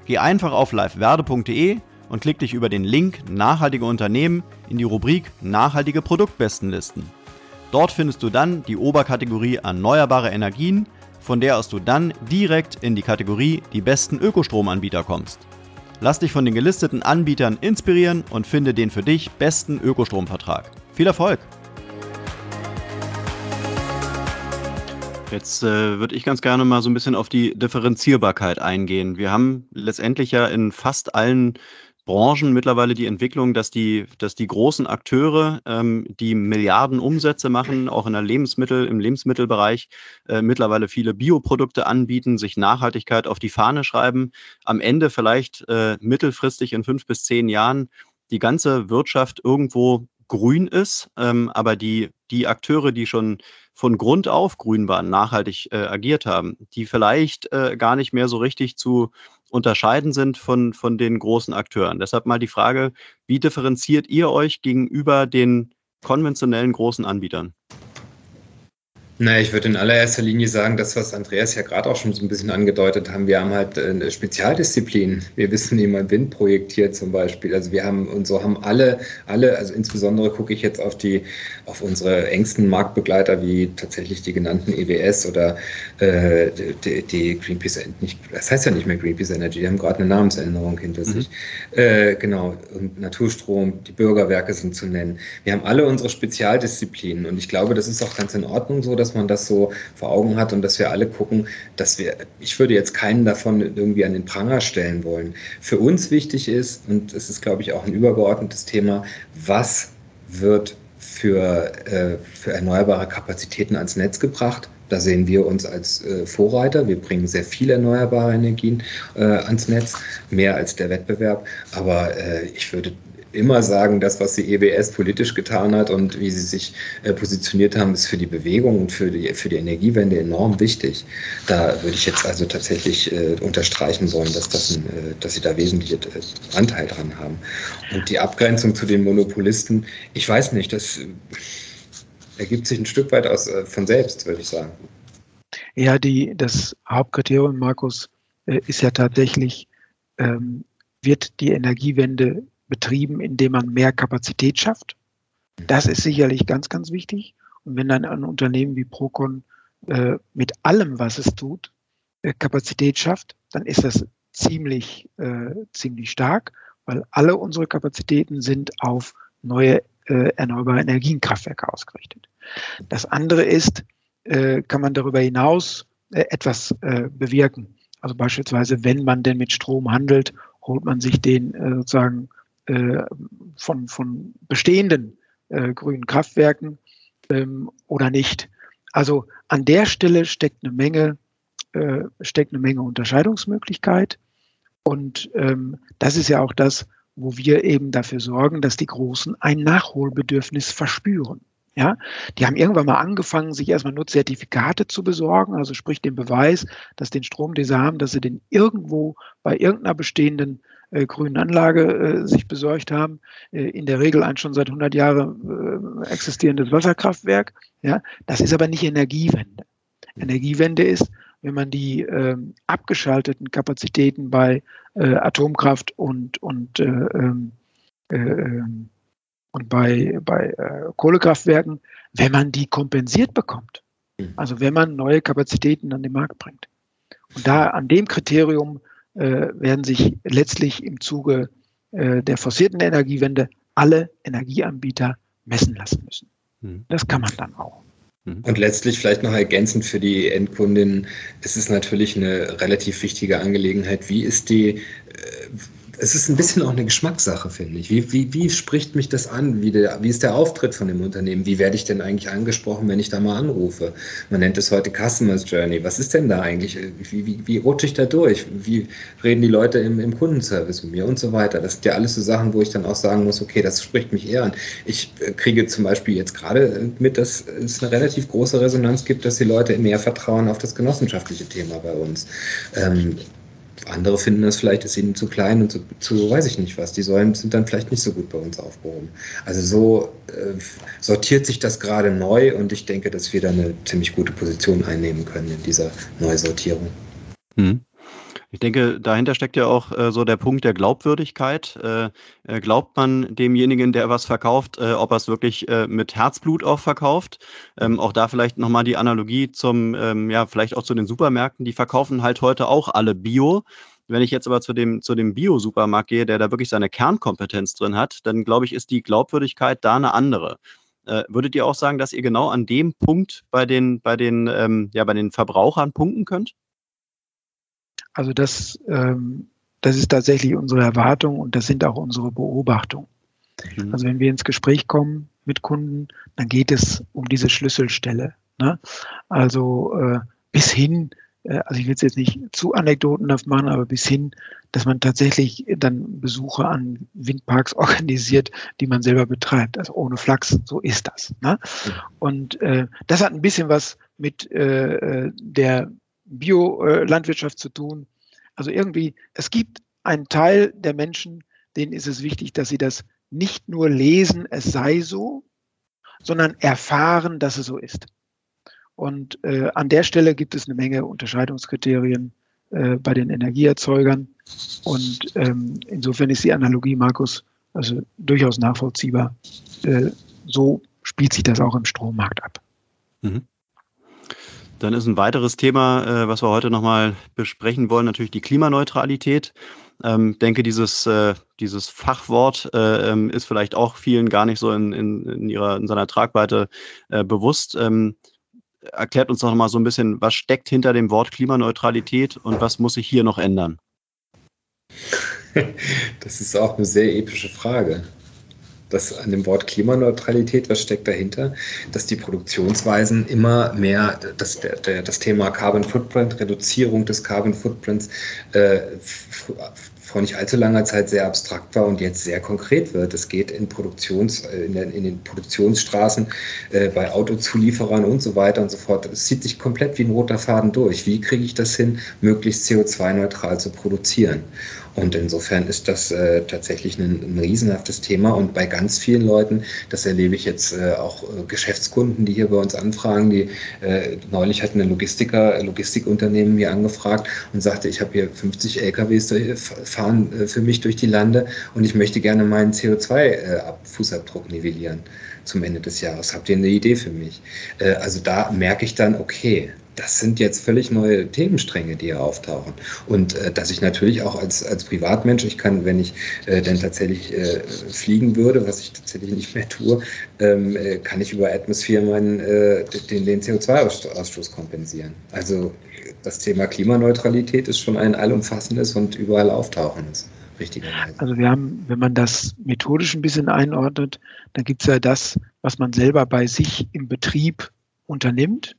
Geh einfach auf livewerde.de und klick dich über den Link Nachhaltige Unternehmen in die Rubrik Nachhaltige Produktbestenlisten. Dort findest du dann die Oberkategorie Erneuerbare Energien, von der aus du dann direkt in die Kategorie Die besten Ökostromanbieter kommst. Lass dich von den gelisteten Anbietern inspirieren und finde den für dich besten Ökostromvertrag. Viel Erfolg! Jetzt äh, würde ich ganz gerne mal so ein bisschen auf die Differenzierbarkeit eingehen. Wir haben letztendlich ja in fast allen Branchen mittlerweile die Entwicklung, dass die, dass die großen Akteure, ähm, die Milliarden Umsätze machen, auch in der Lebensmittel, im Lebensmittelbereich äh, mittlerweile viele Bioprodukte anbieten, sich Nachhaltigkeit auf die Fahne schreiben, am Ende vielleicht äh, mittelfristig in fünf bis zehn Jahren die ganze Wirtschaft irgendwo grün ist, ähm, aber die, die Akteure, die schon von Grund auf grün waren, nachhaltig äh, agiert haben, die vielleicht äh, gar nicht mehr so richtig zu unterscheiden sind von, von den großen Akteuren. Deshalb mal die Frage, wie differenziert ihr euch gegenüber den konventionellen großen Anbietern? Na, ich würde in allererster Linie sagen, das, was Andreas ja gerade auch schon so ein bisschen angedeutet haben, wir haben halt eine Spezialdisziplin. Wir wissen, wie man Wind projektiert zum Beispiel. Also wir haben, und so haben alle, alle, also insbesondere gucke ich jetzt auf die, auf unsere engsten Marktbegleiter, wie tatsächlich die genannten EWS oder äh, die, die, Greenpeace, nicht, das heißt ja nicht mehr Greenpeace Energy, die haben gerade eine Namensänderung hinter mhm. sich. Äh, genau, und Naturstrom, die Bürgerwerke sind zu nennen. Wir haben alle unsere Spezialdisziplinen und ich glaube, das ist auch ganz in Ordnung so, dass man das so vor Augen hat und dass wir alle gucken, dass wir, ich würde jetzt keinen davon irgendwie an den Pranger stellen wollen. Für uns wichtig ist, und es ist, glaube ich, auch ein übergeordnetes Thema, was wird für, äh, für erneuerbare Kapazitäten ans Netz gebracht. Da sehen wir uns als äh, Vorreiter. Wir bringen sehr viele erneuerbare Energien äh, ans Netz, mehr als der Wettbewerb. Aber äh, ich würde immer sagen, das, was die EWS politisch getan hat und wie sie sich äh, positioniert haben, ist für die Bewegung und für die, für die Energiewende enorm wichtig. Da würde ich jetzt also tatsächlich äh, unterstreichen wollen, dass, das ein, äh, dass sie da wesentlichen äh, Anteil dran haben. Und die Abgrenzung zu den Monopolisten, ich weiß nicht, das ergibt sich ein Stück weit aus, von selbst, würde ich sagen. Ja, die, das Hauptkriterium, Markus, ist ja tatsächlich, ähm, wird die Energiewende betrieben, indem man mehr Kapazität schafft. Das ist sicherlich ganz, ganz wichtig. Und wenn dann ein Unternehmen wie Procon äh, mit allem, was es tut, äh, Kapazität schafft, dann ist das ziemlich, äh, ziemlich stark, weil alle unsere Kapazitäten sind auf neue äh, erneuerbare Energienkraftwerke ausgerichtet. Das andere ist, äh, kann man darüber hinaus äh, etwas bewirken. Also beispielsweise, wenn man denn mit Strom handelt, holt man sich den sozusagen von, von bestehenden äh, grünen Kraftwerken ähm, oder nicht. Also an der Stelle steckt eine Menge, äh, steckt eine Menge Unterscheidungsmöglichkeit. Und ähm, das ist ja auch das, wo wir eben dafür sorgen, dass die Großen ein Nachholbedürfnis verspüren. Ja, die haben irgendwann mal angefangen, sich erstmal nur Zertifikate zu besorgen, also sprich den Beweis, dass den Strom, den sie haben, dass sie den irgendwo bei irgendeiner bestehenden äh, grünen Anlage äh, sich besorgt haben. Äh, in der Regel ein schon seit 100 Jahren äh, existierendes Wasserkraftwerk. Ja, das ist aber nicht Energiewende. Energiewende ist, wenn man die ähm, abgeschalteten Kapazitäten bei äh, Atomkraft und, und, äh, ähm, ähm, und bei, bei Kohlekraftwerken, wenn man die kompensiert bekommt. Also wenn man neue Kapazitäten an den Markt bringt. Und da an dem Kriterium werden sich letztlich im Zuge äh, der forcierten Energiewende alle Energieanbieter messen lassen müssen. Hm. Das kann man dann auch. Hm. Und letztlich vielleicht noch ergänzend für die Endkundin, es ist natürlich eine relativ wichtige Angelegenheit. Wie ist die, äh, es ist ein bisschen auch eine Geschmackssache, finde ich. Wie, wie, wie spricht mich das an? Wie, der, wie ist der Auftritt von dem Unternehmen? Wie werde ich denn eigentlich angesprochen, wenn ich da mal anrufe? Man nennt es heute Customers Journey. Was ist denn da eigentlich? Wie, wie, wie rutsche ich da durch? Wie reden die Leute im, im Kundenservice mit mir und so weiter? Das sind ja alles so Sachen, wo ich dann auch sagen muss, okay, das spricht mich eher an. Ich äh, kriege zum Beispiel jetzt gerade mit, dass es eine relativ große Resonanz gibt, dass die Leute mehr vertrauen auf das genossenschaftliche Thema bei uns. Ähm, andere finden das vielleicht, ist ihnen zu klein und zu, zu, weiß ich nicht was. Die Säulen sind dann vielleicht nicht so gut bei uns aufgehoben. Also so äh, sortiert sich das gerade neu und ich denke, dass wir da eine ziemlich gute Position einnehmen können in dieser Neusortierung. Hm. Ich denke, dahinter steckt ja auch äh, so der Punkt der Glaubwürdigkeit. Äh, äh, glaubt man demjenigen, der was verkauft, äh, ob er es wirklich äh, mit Herzblut auch verkauft? Ähm, auch da vielleicht nochmal die Analogie zum, ähm, ja, vielleicht auch zu den Supermärkten. Die verkaufen halt heute auch alle Bio. Wenn ich jetzt aber zu dem, zu dem Bio-Supermarkt gehe, der da wirklich seine Kernkompetenz drin hat, dann glaube ich, ist die Glaubwürdigkeit da eine andere. Äh, würdet ihr auch sagen, dass ihr genau an dem Punkt bei den, bei den, ähm, ja, bei den Verbrauchern punkten könnt? Also das, ähm, das ist tatsächlich unsere Erwartung und das sind auch unsere Beobachtungen. Mhm. Also wenn wir ins Gespräch kommen mit Kunden, dann geht es um diese Schlüsselstelle. Ne? Also äh, bis hin, äh, also ich will es jetzt nicht zu anekdotenhaft machen, aber bis hin, dass man tatsächlich dann Besuche an Windparks organisiert, die man selber betreibt. Also ohne Flachs, so ist das. Ne? Mhm. Und äh, das hat ein bisschen was mit äh, äh der Biolandwirtschaft zu tun. Also irgendwie, es gibt einen Teil der Menschen, denen ist es wichtig, dass sie das nicht nur lesen, es sei so, sondern erfahren, dass es so ist. Und äh, an der Stelle gibt es eine Menge Unterscheidungskriterien äh, bei den Energieerzeugern. Und ähm, insofern ist die Analogie, Markus, also durchaus nachvollziehbar. Äh, so spielt sich das auch im Strommarkt ab. Mhm. Dann ist ein weiteres Thema, äh, was wir heute nochmal besprechen wollen, natürlich die Klimaneutralität. Ähm, denke, dieses, äh, dieses Fachwort äh, ähm, ist vielleicht auch vielen gar nicht so in, in, in ihrer, in seiner Tragweite äh, bewusst. Ähm, erklärt uns doch nochmal so ein bisschen, was steckt hinter dem Wort Klimaneutralität und was muss sich hier noch ändern? Das ist auch eine sehr epische Frage das an dem Wort Klimaneutralität, was steckt dahinter? Dass die Produktionsweisen immer mehr das, der, der, das Thema Carbon Footprint, Reduzierung des Carbon Footprints äh, vor nicht allzu langer Zeit sehr abstrakt war und jetzt sehr konkret wird. Es geht in, Produktions, äh, in, den, in den Produktionsstraßen, äh, bei Autozulieferern und so weiter und so fort. Es zieht sich komplett wie ein roter Faden durch. Wie kriege ich das hin, möglichst CO2-neutral zu produzieren? Und insofern ist das äh, tatsächlich ein, ein, riesenhaftes Thema. Und bei ganz vielen Leuten, das erlebe ich jetzt äh, auch äh, Geschäftskunden, die hier bei uns anfragen, die äh, neulich hat eine Logistiker, Logistikunternehmen mir angefragt und sagte, ich habe hier 50 LKWs fahren äh, für mich durch die Lande und ich möchte gerne meinen CO2-Fußabdruck äh, nivellieren zum Ende des Jahres. Habt ihr eine Idee für mich? also da merke ich dann, okay, das sind jetzt völlig neue Themenstränge, die hier auftauchen. Und äh, dass ich natürlich auch als, als Privatmensch, ich kann, wenn ich äh, dann tatsächlich äh, fliegen würde, was ich tatsächlich nicht mehr tue, ähm, äh, kann ich über Atmosphäre meinen, äh, den, den CO2-Ausstoß kompensieren. Also das Thema Klimaneutralität ist schon ein allumfassendes und überall auftauchendes. Richtigerweise. Also wir haben, wenn man das methodisch ein bisschen einordnet, dann gibt es ja das, was man selber bei sich im Betrieb unternimmt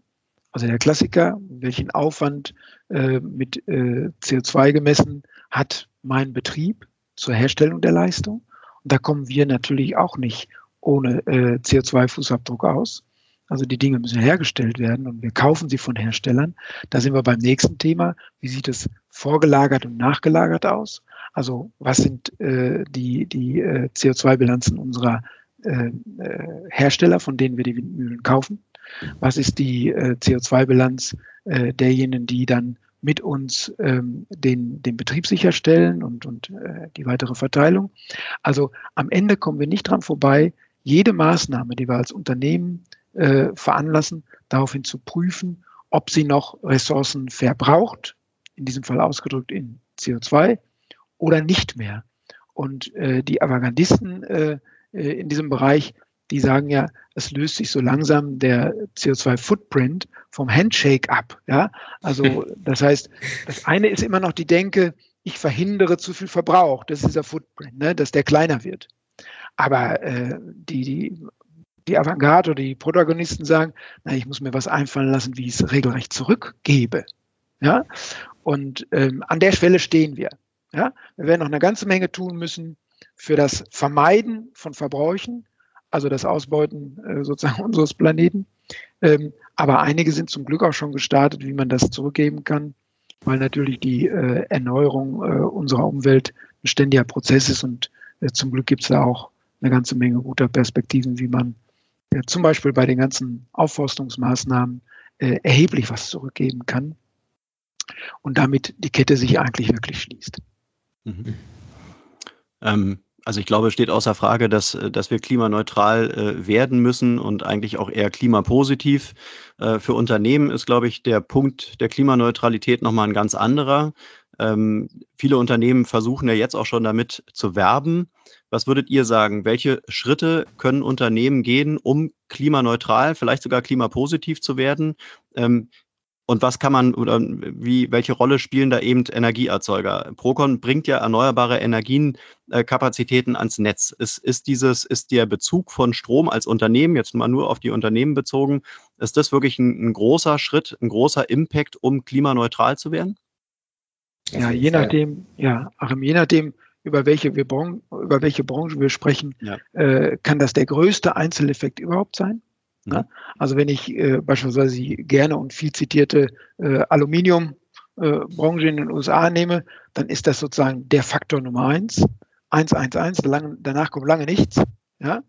also der Klassiker, welchen Aufwand äh, mit äh, CO2 gemessen hat mein Betrieb zur Herstellung der Leistung. Und da kommen wir natürlich auch nicht ohne äh, CO2-Fußabdruck aus. Also die Dinge müssen hergestellt werden und wir kaufen sie von Herstellern. Da sind wir beim nächsten Thema. Wie sieht es vorgelagert und nachgelagert aus? Also was sind äh, die, die äh, CO2-Bilanzen unserer äh, äh, Hersteller, von denen wir die Windmühlen kaufen? Was ist die äh, CO2-Bilanz äh, derjenigen, die dann mit uns ähm, den, den Betrieb sicherstellen und, und äh, die weitere Verteilung. Also am Ende kommen wir nicht dran vorbei, jede Maßnahme, die wir als Unternehmen äh, veranlassen, daraufhin zu prüfen, ob sie noch Ressourcen verbraucht, in diesem Fall ausgedrückt in CO2, oder nicht mehr. Und äh, die Avantgardisten äh, äh in diesem Bereich die sagen ja, es löst sich so langsam der CO2-Footprint vom Handshake ab. Ja, also das heißt, das eine ist immer noch die Denke, ich verhindere zu viel Verbrauch. Das ist dieser Footprint, ne, dass der kleiner wird. Aber äh, die, die, die Avantgarde oder die Protagonisten sagen, na, ich muss mir was einfallen lassen, wie ich es regelrecht zurückgebe. Ja? Und ähm, an der Schwelle stehen wir. Ja? Wir werden noch eine ganze Menge tun müssen für das Vermeiden von Verbräuchen, also das Ausbeuten äh, sozusagen unseres Planeten. Ähm, aber einige sind zum Glück auch schon gestartet, wie man das zurückgeben kann, weil natürlich die äh, Erneuerung äh, unserer Umwelt ein ständiger Prozess ist und äh, zum Glück gibt es da auch eine ganze Menge guter Perspektiven, wie man äh, zum Beispiel bei den ganzen Aufforstungsmaßnahmen äh, erheblich was zurückgeben kann und damit die Kette sich eigentlich wirklich schließt. Mhm. Ähm, also ich glaube, es steht außer Frage, dass, äh, dass wir klimaneutral äh, werden müssen und eigentlich auch eher klimapositiv. Äh, für Unternehmen ist, glaube ich, der Punkt der Klimaneutralität nochmal ein ganz anderer. Ähm, viele Unternehmen versuchen ja jetzt auch schon damit zu werben. Was würdet ihr sagen? Welche Schritte können Unternehmen gehen, um klimaneutral, vielleicht sogar klimapositiv zu werden? Ähm, und was kann man oder wie, welche Rolle spielen da eben Energieerzeuger? Procon bringt ja erneuerbare Energienkapazitäten äh, ans Netz. Ist, ist dieses, ist der Bezug von Strom als Unternehmen, jetzt mal nur auf die Unternehmen bezogen, ist das wirklich ein, ein großer Schritt, ein großer Impact, um klimaneutral zu werden? Ja, je nachdem, ja, Achim, je nachdem, über welche, wir über welche Branche wir sprechen, ja. äh, kann das der größte Einzeleffekt überhaupt sein. Ne? Also wenn ich äh, beispielsweise die gerne und viel zitierte äh, Aluminiumbranche äh, in den USA nehme, dann ist das sozusagen der Faktor Nummer eins. 111, danach kommt lange nichts. Ja?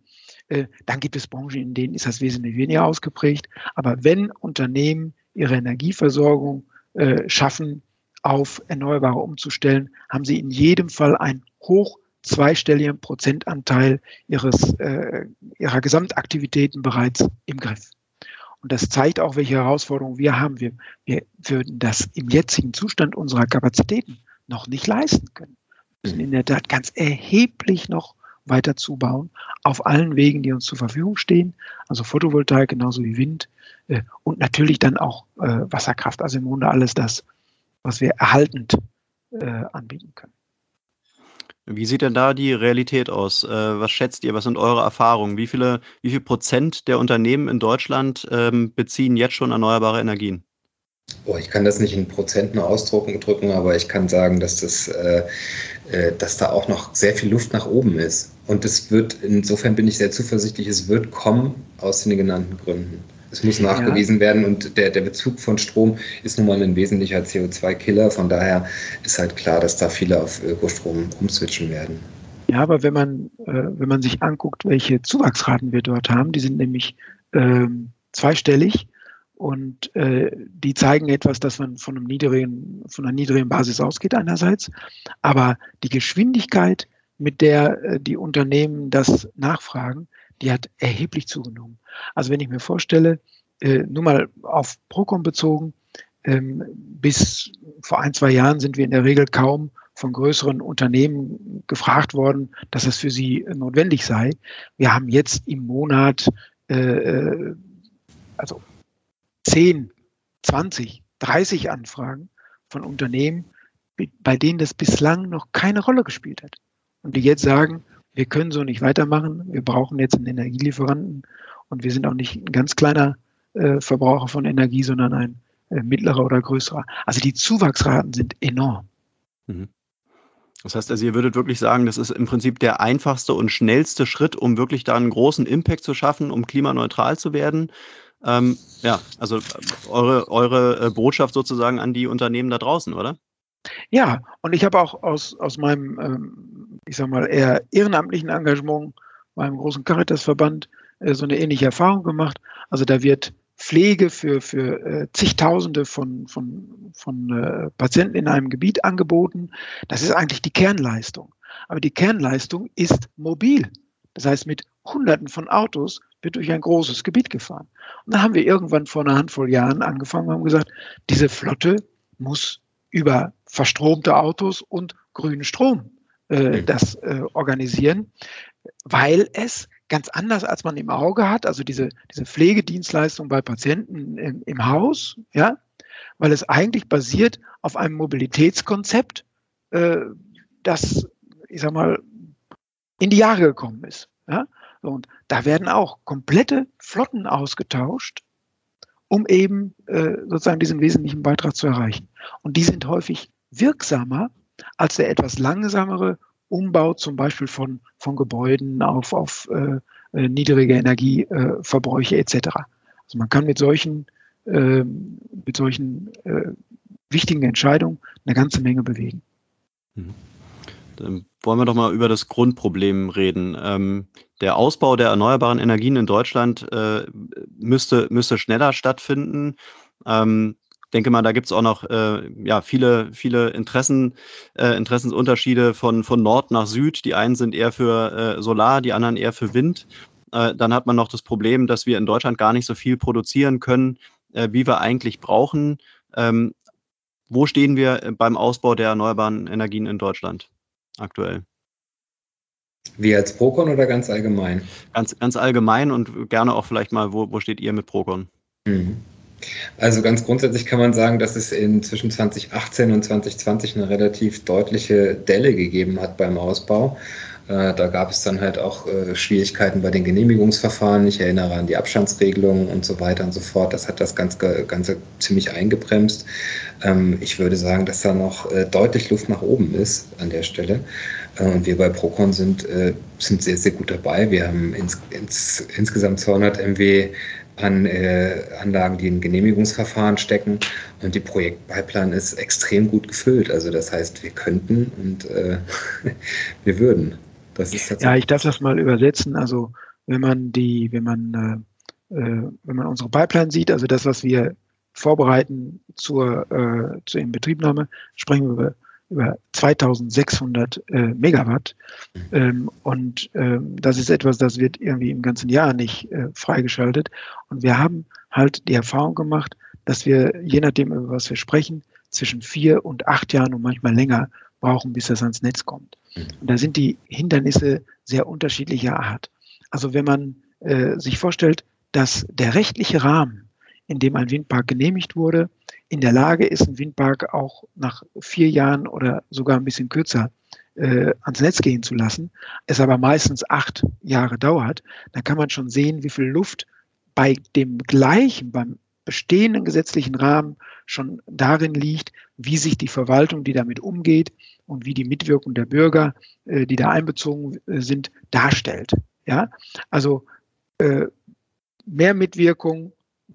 Äh, dann gibt es Branchen, in denen ist das wesentlich weniger ausgeprägt. Aber wenn Unternehmen ihre Energieversorgung äh, schaffen, auf Erneuerbare umzustellen, haben sie in jedem Fall ein hoch zweistelligen Prozentanteil ihres, äh, ihrer Gesamtaktivitäten bereits im Griff. Und das zeigt auch, welche Herausforderungen wir haben. Wir, wir würden das im jetzigen Zustand unserer Kapazitäten noch nicht leisten können. Wir müssen in der Tat ganz erheblich noch weiter zubauen, auf allen Wegen, die uns zur Verfügung stehen, also Photovoltaik genauso wie Wind äh, und natürlich dann auch äh, Wasserkraft, also im Grunde alles das, was wir erhaltend äh, anbieten können. Wie sieht denn da die Realität aus? Äh, was schätzt ihr? Was sind eure Erfahrungen? Wie viele, wie viel Prozent der Unternehmen in Deutschland ähm, beziehen jetzt schon erneuerbare Energien? Oh, ich kann das nicht in Prozenten ausdrücken, drücken, aber ich kann sagen, dass, das, äh, äh, dass da auch noch sehr viel Luft nach oben ist. Und es wird, insofern bin ich sehr zuversichtlich, es wird kommen aus den genannten Gründen. Es muss nachgewiesen ja. werden und der, der Bezug von Strom ist nun mal ein wesentlicher CO2-Killer. Von daher ist halt klar, dass da viele auf Ökostrom umswitchen werden. Ja, aber wenn man, äh, wenn man sich anguckt, welche Zuwachsraten wir dort haben, die sind nämlich äh, zweistellig und äh, die zeigen etwas, dass man von, einem niedrigen, von einer niedrigen Basis ausgeht einerseits, aber die Geschwindigkeit, mit der äh, die Unternehmen das nachfragen, die hat erheblich zugenommen. Also wenn ich mir vorstelle, äh, nur mal auf Procom bezogen, ähm, bis vor ein, zwei Jahren sind wir in der Regel kaum von größeren Unternehmen gefragt worden, dass es für sie notwendig sei. Wir haben jetzt im Monat äh, äh also 10, 20, 30 Anfragen von Unternehmen, bei denen das bislang noch keine Rolle gespielt hat. Und die jetzt sagen, wir können so nicht weitermachen. Wir brauchen jetzt einen Energielieferanten und wir sind auch nicht ein ganz kleiner äh, Verbraucher von Energie, sondern ein äh, mittlerer oder größerer. Also die Zuwachsraten sind enorm. Mhm. Das heißt also, ihr würdet wirklich sagen, das ist im Prinzip der einfachste und schnellste Schritt, um wirklich da einen großen Impact zu schaffen, um klimaneutral zu werden. Ähm, ja, also eure, eure äh, Botschaft sozusagen an die Unternehmen da draußen, oder? Ja, und ich habe auch aus, aus meinem, ähm, ich sag mal, eher ehrenamtlichen Engagement beim großen Caritasverband äh, so eine ähnliche Erfahrung gemacht. Also da wird Pflege für, für äh, zigtausende von, von, von äh, Patienten in einem Gebiet angeboten. Das ist eigentlich die Kernleistung. Aber die Kernleistung ist mobil. Das heißt, mit Hunderten von Autos wird durch ein großes Gebiet gefahren. Und da haben wir irgendwann vor einer Handvoll Jahren angefangen und haben gesagt, diese Flotte muss über verstromte Autos und grünen Strom äh, das äh, organisieren, weil es ganz anders als man im Auge hat, also diese, diese Pflegedienstleistung bei Patienten im, im Haus, ja, weil es eigentlich basiert auf einem Mobilitätskonzept, äh, das, ich sag mal, in die Jahre gekommen ist. Ja? Und da werden auch komplette Flotten ausgetauscht, um eben äh, sozusagen diesen wesentlichen Beitrag zu erreichen. Und die sind häufig wirksamer als der etwas langsamere Umbau zum Beispiel von, von Gebäuden auf, auf äh, äh niedrige Energieverbräuche etc. Also man kann mit solchen, äh, mit solchen äh, wichtigen Entscheidungen eine ganze Menge bewegen. Mhm. Dann wollen wir doch mal über das Grundproblem reden. Ähm, der Ausbau der erneuerbaren Energien in Deutschland äh, müsste, müsste schneller stattfinden. Ähm, denke mal, da gibt es auch noch äh, ja, viele, viele Interessen, äh, Interessensunterschiede von, von Nord nach Süd. Die einen sind eher für äh, Solar, die anderen eher für Wind. Äh, dann hat man noch das Problem, dass wir in Deutschland gar nicht so viel produzieren können, äh, wie wir eigentlich brauchen. Ähm, wo stehen wir beim Ausbau der erneuerbaren Energien in Deutschland aktuell? Wie als Procon oder ganz allgemein? Ganz, ganz allgemein und gerne auch vielleicht mal, wo, wo steht ihr mit Procon? Mhm. Also ganz grundsätzlich kann man sagen, dass es in zwischen 2018 und 2020 eine relativ deutliche Delle gegeben hat beim Ausbau. Äh, da gab es dann halt auch äh, Schwierigkeiten bei den Genehmigungsverfahren. Ich erinnere an die Abstandsregelungen und so weiter und so fort. Das hat das Ganze, Ganze ziemlich eingebremst. Ähm, ich würde sagen, dass da noch äh, deutlich Luft nach oben ist an der Stelle. Und wir bei Procon sind, sind sehr, sehr gut dabei. Wir haben ins, ins, insgesamt 200 MW an äh, Anlagen, die in Genehmigungsverfahren stecken. Und die Projektpipeline ist extrem gut gefüllt. Also das heißt, wir könnten und äh, wir würden. Das ist tatsächlich ja, ich darf das mal übersetzen. Also wenn man die, wenn man, äh, äh, wenn man unsere Pipeline sieht, also das, was wir vorbereiten zur, äh, zur Inbetriebnahme, sprechen wir über über 2600 äh, Megawatt. Mhm. Ähm, und ähm, das ist etwas, das wird irgendwie im ganzen Jahr nicht äh, freigeschaltet. Und wir haben halt die Erfahrung gemacht, dass wir, je nachdem, über was wir sprechen, zwischen vier und acht Jahren und manchmal länger brauchen, bis das ans Netz kommt. Mhm. Und da sind die Hindernisse sehr unterschiedlicher Art. Also wenn man äh, sich vorstellt, dass der rechtliche Rahmen, in dem ein Windpark genehmigt wurde, in der Lage ist, ein Windpark auch nach vier Jahren oder sogar ein bisschen kürzer äh, ans Netz gehen zu lassen, es aber meistens acht Jahre dauert, dann kann man schon sehen, wie viel Luft bei dem gleichen, beim bestehenden gesetzlichen Rahmen schon darin liegt, wie sich die Verwaltung, die damit umgeht und wie die Mitwirkung der Bürger, äh, die da einbezogen äh, sind, darstellt. Ja, also äh, mehr Mitwirkung,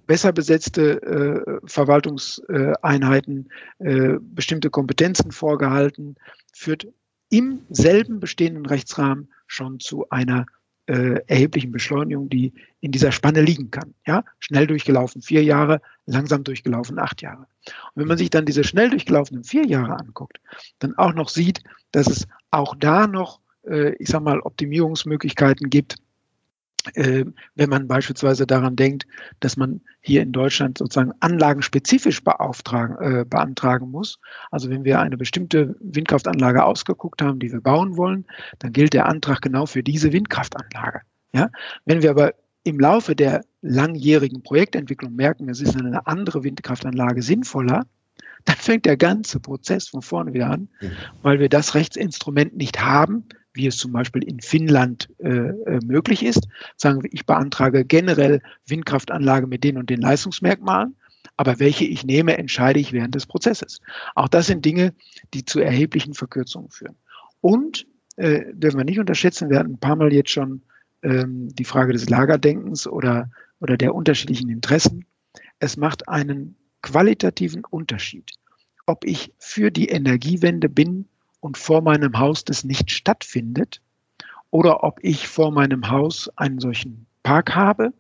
besser besetzte äh, Verwaltungseinheiten äh, bestimmte Kompetenzen vorgehalten, führt im selben bestehenden Rechtsrahmen schon zu einer äh, erheblichen Beschleunigung, die in dieser Spanne liegen kann. Ja, schnell durchgelaufen vier Jahre, langsam durchgelaufen acht Jahre. Und wenn man sich dann diese schnell durchgelaufenen vier Jahre anguckt, dann auch noch sieht, dass es auch da noch, äh, ich sag mal, Optimierungsmöglichkeiten gibt, wenn man beispielsweise daran denkt, dass man hier in Deutschland sozusagen anlagenspezifisch beauftragen, äh, beantragen muss. Also wenn wir eine bestimmte Windkraftanlage ausgeguckt haben, die wir bauen wollen, dann gilt der Antrag genau für diese Windkraftanlage. Ja? Wenn wir aber im Laufe der langjährigen Projektentwicklung merken, es ist eine andere Windkraftanlage sinnvoller, dann fängt der ganze Prozess von vorne wieder an, mhm. weil wir das Rechtsinstrument nicht haben, wie es zum Beispiel in Finnland äh, äh, möglich ist. Sagen wir, ich beantrage generell Windkraftanlage mit den und den Leistungsmerkmalen, aber welche ich nehme, entscheide ich während des Prozesses. Auch das sind Dinge, die zu erheblichen Verkürzungen führen. Und äh, dürfen wir nicht unterschätzen, wir hatten ein paar Mal jetzt schon ähm, die Frage des Lagerdenkens oder, oder der unterschiedlichen Interessen. Es macht einen qualitativen Unterschied, ob ich für die Energiewende bin und vor meinem Haus das nicht stattfindet oder ob ich vor meinem Haus einen solchen Park habe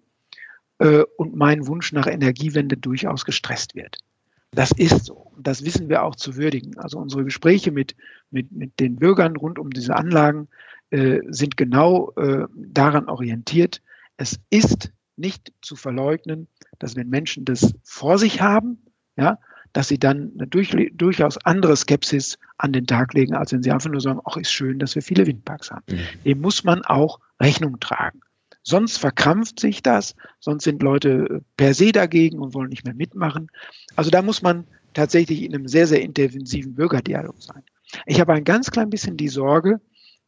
äh, und mein Wunsch nach Energiewende durchaus gestresst wird. Das ist so. Das wissen wir auch zu würdigen. Also unsere Gespräche mit, mit, mit den Bürgern rund um diese Anlagen äh, sind genau äh, daran orientiert. Es ist nicht zu verleugnen, dass wenn Menschen das vor sich haben, ja, dass sie dann eine durch, durchaus andere Skepsis an den Tag legen, als wenn sie einfach nur sagen, ach, ist schön, dass wir viele Windparks haben. Mhm. Dem muss man auch Rechnung tragen. Sonst verkrampft sich das, sonst sind Leute per se dagegen und wollen nicht mehr mitmachen. Also da muss man tatsächlich in einem sehr, sehr intensiven Bürgerdialog sein. Ich habe ein ganz klein bisschen die Sorge,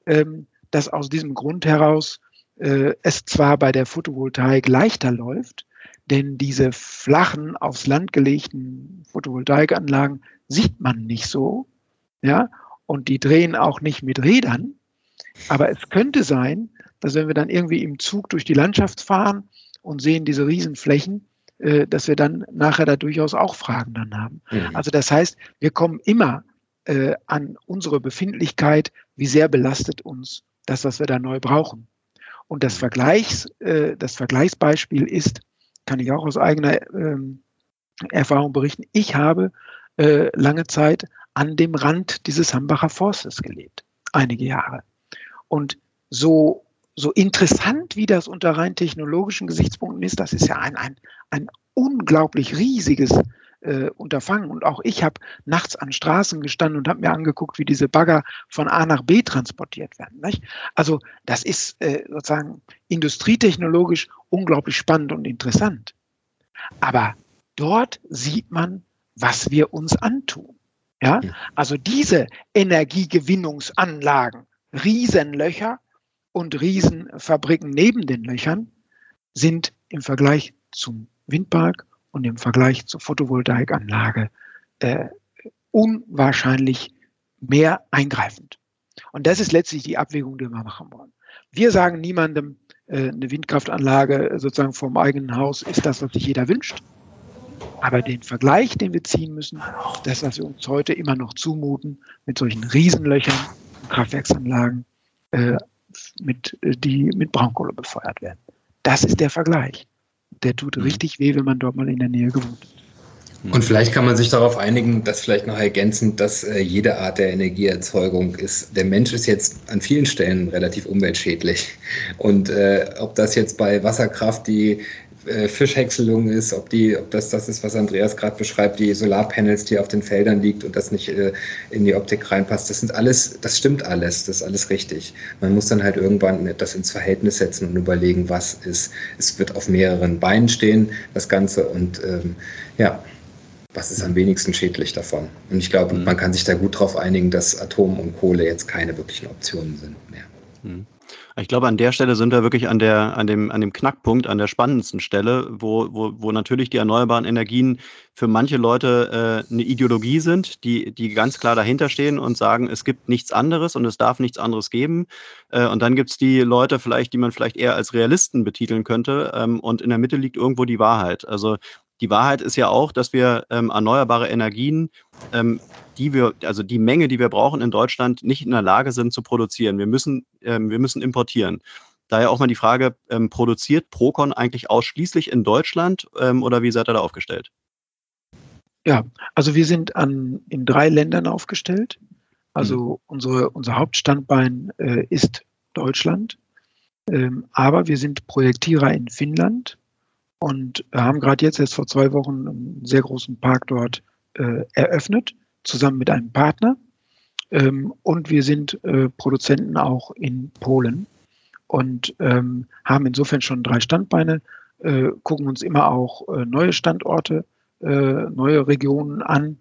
ähm, dass aus diesem Grund heraus äh, es zwar bei der Photovoltaik leichter läuft, denn diese flachen, aufs Land gelegten Photovoltaikanlagen sieht man nicht so, ja, und die drehen auch nicht mit Rädern. Aber es könnte sein, dass wenn wir dann irgendwie im Zug durch die Landschaft fahren und sehen diese Riesenflächen, äh, dass wir dann nachher da durchaus auch Fragen dann haben. Mhm. Also das heißt, wir kommen immer äh, an unsere Befindlichkeit, wie sehr belastet uns das, was wir da neu brauchen. Und das, Vergleichs, äh, das Vergleichsbeispiel ist, kann ich auch aus eigener ähm, Erfahrung berichten, ich habe äh, lange Zeit an dem Rand dieses Hambacher Forstes gelebt, einige Jahre. Und so, so interessant, wie das unter rein technologischen Gesichtspunkten ist, das ist ja ein, ein, ein unglaublich riesiges äh, Unterfangen. Und auch ich habe nachts an Straßen gestanden und habe mir angeguckt, wie diese Bagger von A nach B transportiert werden. Nicht? Also das ist äh, sozusagen industrietechnologisch unglaublich spannend und interessant. Aber dort sieht man, was wir uns antun. Ja, also diese Energiegewinnungsanlagen, Riesenlöcher und Riesenfabriken neben den Löchern sind im Vergleich zum Windpark und im Vergleich zur Photovoltaikanlage äh, unwahrscheinlich mehr eingreifend. Und das ist letztlich die Abwägung, die wir machen wollen. Wir sagen niemandem, äh, eine Windkraftanlage sozusagen vom eigenen Haus ist das, was sich jeder wünscht. Aber den Vergleich, den wir ziehen müssen, das, was wir uns heute immer noch zumuten, mit solchen Riesenlöchern, Kraftwerksanlagen, äh, mit, äh, die mit Braunkohle befeuert werden. Das ist der Vergleich der tut mhm. richtig weh, wenn man dort mal in der Nähe gewohnt ist. Und vielleicht kann man sich darauf einigen, dass vielleicht noch ergänzend, dass äh, jede Art der Energieerzeugung ist. Der Mensch ist jetzt an vielen Stellen relativ umweltschädlich. Und äh, ob das jetzt bei Wasserkraft die äh, Fischhäckselung ist, ob, die, ob das das ist, was Andreas gerade beschreibt, die Solarpanels, die auf den Feldern liegt und das nicht äh, in die Optik reinpasst. Das sind alles, das stimmt alles, das ist alles richtig. Man muss dann halt irgendwann das ins Verhältnis setzen und überlegen, was ist. Es wird auf mehreren Beinen stehen, das Ganze, und ähm, ja, was ist am wenigsten schädlich davon? Und ich glaube, mhm. man kann sich da gut darauf einigen, dass Atom und Kohle jetzt keine wirklichen Optionen sind mehr. Mhm. Ich glaube, an der Stelle sind wir wirklich an, der, an, dem, an dem Knackpunkt, an der spannendsten Stelle, wo, wo, wo natürlich die erneuerbaren Energien für manche Leute äh, eine Ideologie sind, die, die ganz klar dahinter stehen und sagen, es gibt nichts anderes und es darf nichts anderes geben. Äh, und dann gibt es die Leute vielleicht, die man vielleicht eher als Realisten betiteln könnte. Ähm, und in der Mitte liegt irgendwo die Wahrheit. Also die Wahrheit ist ja auch, dass wir ähm, erneuerbare Energien, die wir, also die Menge, die wir brauchen in Deutschland, nicht in der Lage sind zu produzieren. Wir müssen, ähm, wir müssen importieren. Daher auch mal die Frage, ähm, produziert Procon eigentlich ausschließlich in Deutschland ähm, oder wie seid ihr da aufgestellt? Ja, also wir sind an, in drei Ländern aufgestellt. Also mhm. unsere, unser Hauptstandbein äh, ist Deutschland. Ähm, aber wir sind Projektierer in Finnland, und haben gerade jetzt erst vor zwei Wochen einen sehr großen Park dort äh, eröffnet, zusammen mit einem Partner. Ähm, und wir sind äh, Produzenten auch in Polen und ähm, haben insofern schon drei Standbeine, äh, gucken uns immer auch äh, neue Standorte, äh, neue Regionen an.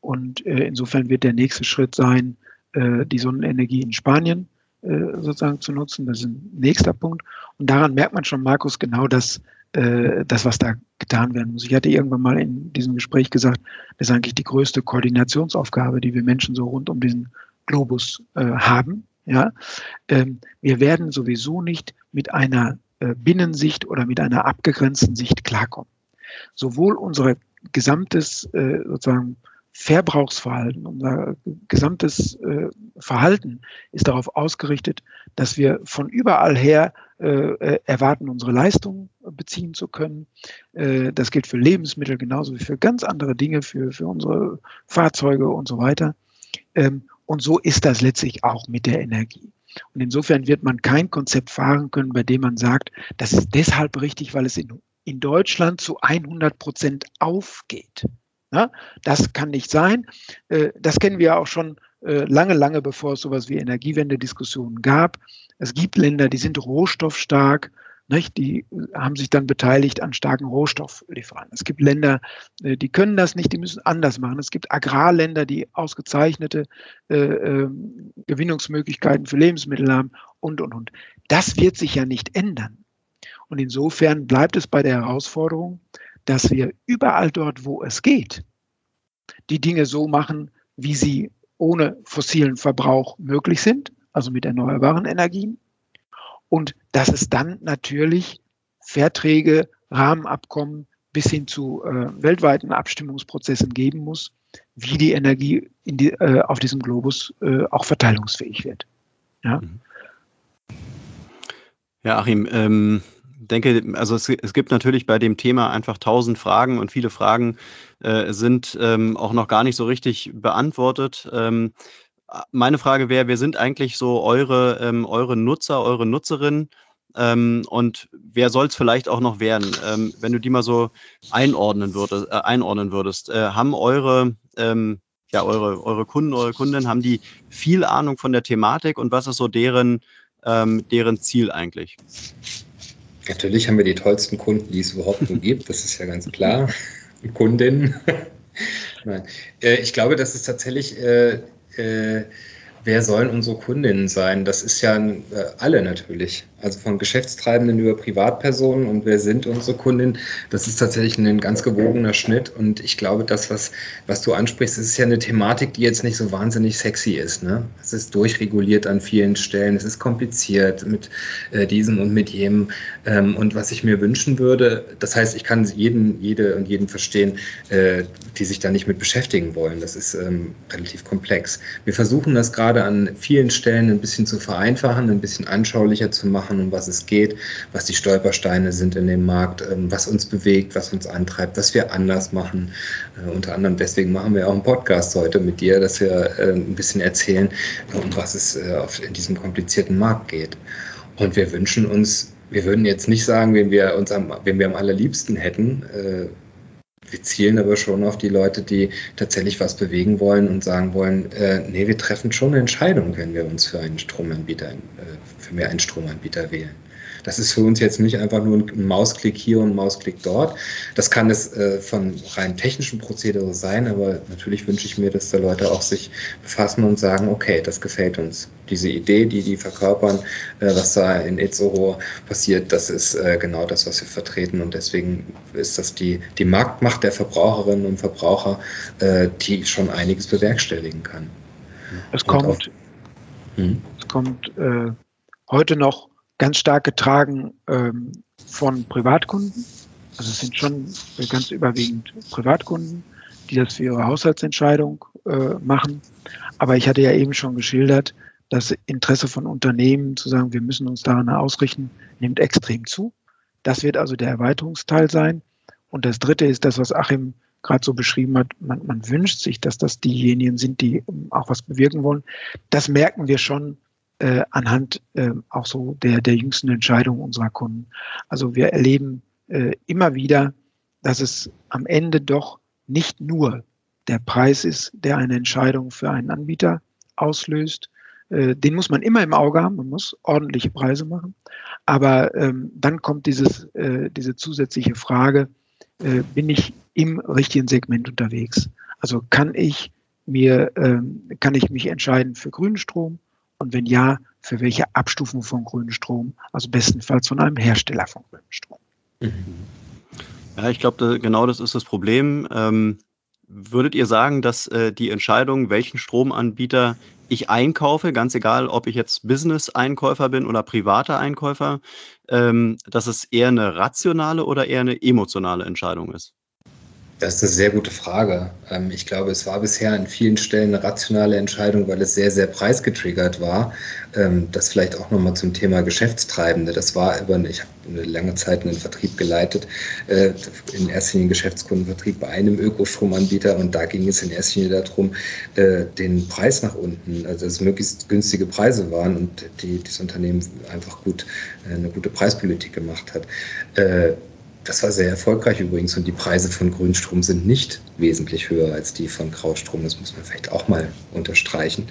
Und äh, insofern wird der nächste Schritt sein, die Sonnenenergie in Spanien sozusagen zu nutzen. Das ist ein nächster Punkt. Und daran merkt man schon, Markus, genau das, äh, das, was da getan werden muss. Ich hatte irgendwann mal in diesem Gespräch gesagt, das ist eigentlich die größte Koordinationsaufgabe, die wir Menschen so rund um diesen Globus äh, haben. Ja, ähm, wir werden sowieso nicht mit einer äh, Binnensicht oder mit einer abgegrenzten Sicht klarkommen. Sowohl unser gesamtes äh, sozusagen Verbrauchsverhalten, unser gesamtes äh, Verhalten ist darauf ausgerichtet, dass wir von überall her äh, äh, erwarten, unsere Leistungen beziehen zu können. Äh, das gilt für Lebensmittel genauso wie für ganz andere Dinge, für, für unsere Fahrzeuge und so weiter. Ähm, und so ist das letztlich auch mit der Energie. Und insofern wird man kein Konzept fahren können, bei dem man sagt, das ist deshalb richtig, weil es in, in Deutschland zu 100 Prozent aufgeht. Ja, das kann nicht sein. Äh, das kennen wir auch schon äh, lange, lange bevor es sowas wie Energiewende-Diskussionen gab. Es gibt Länder, die sind rohstoffstark, Nicht? Die haben sich dann beteiligt an starken Rohstofflieferanten. Es gibt Länder, äh, die können das nicht, die müssen anders machen. Es gibt Agrarländer, die ausgezeichnete äh, äh, Gewinnungsmöglichkeiten für Lebensmittel haben und, und, und. Das wird sich ja nicht ändern. Und insofern bleibt es bei der Herausforderung, dass wir überall dort, wo es geht, die Dinge so machen, wie sie ohne fossilen Verbrauch möglich sind, also mit erneuerbaren Energien. Und dass es dann natürlich Verträge, Rahmenabkommen bis hin zu äh, weltweiten Abstimmungsprozessen geben muss, wie die Energie die, äh, auf diesem Globus äh, auch verteilungsfähig wird. Ja, mhm. ja Achim, ähm, denke, also es, es, gibt natürlich bei dem Thema einfach tausend Fragen und viele Fragen äh, sind ähm, auch noch gar nicht so richtig beantwortet. Ähm, meine Frage wäre, wer sind eigentlich so eure, ähm, eure Nutzer, eure Nutzerinnen? Ähm, und wer soll es vielleicht auch noch werden? Ähm, wenn du die mal so einordnen würdest, äh, einordnen würdest, äh, haben eure, ähm, ja, eure, eure Kunden, eure Kundinnen, haben die viel Ahnung von der Thematik und was ist so deren, deren Ziel eigentlich? Natürlich haben wir die tollsten Kunden, die es überhaupt nur gibt, das ist ja ganz klar. Kundinnen. Nein. Äh, ich glaube, dass es tatsächlich äh, äh, wer sollen unsere Kundinnen sein? Das ist ja äh, alle natürlich also von Geschäftstreibenden über Privatpersonen und wer sind unsere Kundinnen, das ist tatsächlich ein ganz gewogener Schnitt und ich glaube, das, was, was du ansprichst, ist ja eine Thematik, die jetzt nicht so wahnsinnig sexy ist. Ne? Es ist durchreguliert an vielen Stellen, es ist kompliziert mit äh, diesem und mit jenem ähm, und was ich mir wünschen würde, das heißt, ich kann jeden, jede und jeden verstehen, äh, die sich da nicht mit beschäftigen wollen. Das ist ähm, relativ komplex. Wir versuchen das gerade an vielen Stellen ein bisschen zu vereinfachen, ein bisschen anschaulicher zu machen um was es geht, was die Stolpersteine sind in dem Markt, ähm, was uns bewegt, was uns antreibt, was wir anders machen. Äh, unter anderem deswegen machen wir auch einen Podcast heute mit dir, dass wir äh, ein bisschen erzählen, um was es äh, in diesem komplizierten Markt geht. Und wir wünschen uns, wir würden jetzt nicht sagen, wen wir uns am, wen wir am allerliebsten hätten. Wir zielen aber schon auf die Leute, die tatsächlich was bewegen wollen und sagen wollen, äh, nee, wir treffen schon eine Entscheidung, wenn wir uns für einen Stromanbieter, äh, für mehr einen Stromanbieter wählen. Das ist für uns jetzt nicht einfach nur ein Mausklick hier und ein Mausklick dort. Das kann es äh, von rein technischen Prozedere sein, aber natürlich wünsche ich mir, dass da Leute auch sich befassen und sagen, okay, das gefällt uns. Diese Idee, die die verkörpern, äh, was da in Itzehoe passiert, das ist äh, genau das, was wir vertreten. Und deswegen ist das die, die Marktmacht der Verbraucherinnen und Verbraucher, äh, die schon einiges bewerkstelligen kann. Es kommt, auch, hm? es kommt äh, heute noch ganz stark getragen ähm, von Privatkunden. Also es sind schon ganz überwiegend Privatkunden, die das für ihre Haushaltsentscheidung äh, machen. Aber ich hatte ja eben schon geschildert, das Interesse von Unternehmen zu sagen, wir müssen uns daran ausrichten, nimmt extrem zu. Das wird also der Erweiterungsteil sein. Und das Dritte ist das, was Achim gerade so beschrieben hat. Man, man wünscht sich, dass das diejenigen sind, die auch was bewirken wollen. Das merken wir schon äh, anhand äh, auch so der, der jüngsten Entscheidungen unserer Kunden. Also wir erleben äh, immer wieder, dass es am Ende doch nicht nur der Preis ist, der eine Entscheidung für einen Anbieter auslöst. Äh, den muss man immer im Auge haben, man muss ordentliche Preise machen. Aber ähm, dann kommt dieses, äh, diese zusätzliche Frage, äh, bin ich im richtigen Segment unterwegs? Also kann ich mir, ähm, kann ich mich entscheiden für grünen Strom und wenn ja, für welche Abstufung von grünem Strom? Also bestenfalls von einem Hersteller von grünem Strom. Mhm. Ja, ich glaube, genau das ist das Problem. Ähm, würdet ihr sagen, dass äh, die Entscheidung, welchen Stromanbieter ich einkaufe, ganz egal, ob ich jetzt Business-Einkäufer bin oder privater Einkäufer, ähm, dass es eher eine rationale oder eher eine emotionale Entscheidung ist? Das ist eine sehr gute Frage. Ähm, ich glaube, es war bisher an vielen Stellen eine rationale Entscheidung, weil es sehr, sehr preisgetriggert war. Ähm, das vielleicht auch nochmal zum Thema Geschäftstreibende. Das war über, ich habe eine lange Zeit einen Vertrieb geleitet, äh, in erster Linie Geschäftskundenvertrieb bei einem Ökostromanbieter und da ging es in erster Linie darum, äh, den Preis nach unten, also dass es möglichst günstige Preise waren und die, das Unternehmen einfach gut äh, eine gute Preispolitik gemacht hat das war sehr erfolgreich übrigens und die Preise von Grünstrom sind nicht wesentlich höher als die von Graustrom. Das muss man vielleicht auch mal unterstreichen.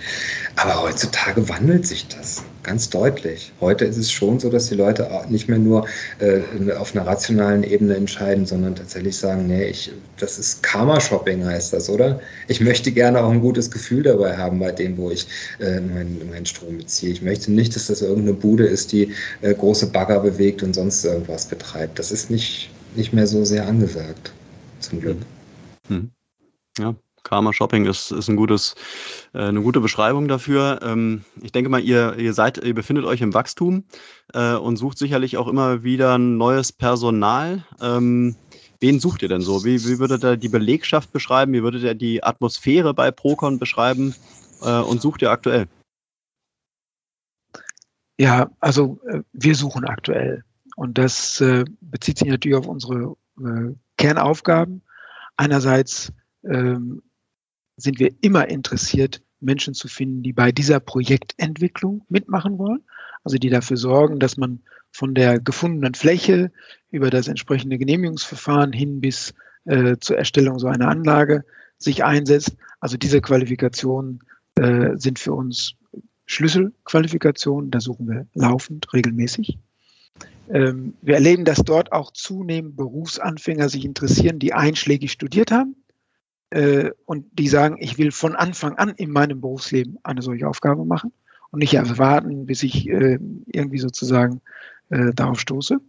Aber heutzutage wandelt sich das. Ganz deutlich. Heute ist es schon so, dass die Leute nicht mehr nur äh, auf einer rationalen Ebene entscheiden, sondern tatsächlich sagen, nee, ich, das ist Karma-Shopping heißt das, oder? Ich möchte gerne auch ein gutes Gefühl dabei haben bei dem, wo ich äh, meinen, meinen Strom beziehe. Ich möchte nicht, dass das irgendeine Bude ist, die äh, große Bagger bewegt und sonst irgendwas betreibt. Das ist nicht, nicht mehr so sehr angesagt, zum Glück. Mhm. Ja, Karma Shopping ist, ist ein gutes, äh, eine gute Beschreibung dafür. Ähm, ich denke mal, ihr, ihr seid, ihr befindet euch im Wachstum äh, und sucht sicherlich auch immer wieder neues Personal. Ähm, wen sucht ihr denn so? Wie, wie würdet ihr die Belegschaft beschreiben? Wie würdet ihr die Atmosphäre bei Procon beschreiben? Äh, und sucht ihr aktuell? Ja, also äh, wir suchen aktuell. Und das äh, bezieht sich natürlich auf unsere äh, Kernaufgaben. Einerseits ähm, sind wir immer interessiert, Menschen zu finden, die bei dieser Projektentwicklung mitmachen wollen. Also die dafür sorgen, dass man von der gefundenen Fläche über das entsprechende Genehmigungsverfahren hin bis äh, zur Erstellung so einer Anlage sich einsetzt. Also diese Qualifikationen äh, sind für uns Schlüsselqualifikationen. Da suchen wir laufend, regelmäßig. Ähm, wir erleben, dass dort auch zunehmend Berufsanfänger sich interessieren, die einschlägig studiert haben und die sagen, ich will von Anfang an in meinem Berufsleben eine solche Aufgabe machen und nicht erwarten, bis ich äh, irgendwie sozusagen äh, darauf stoße.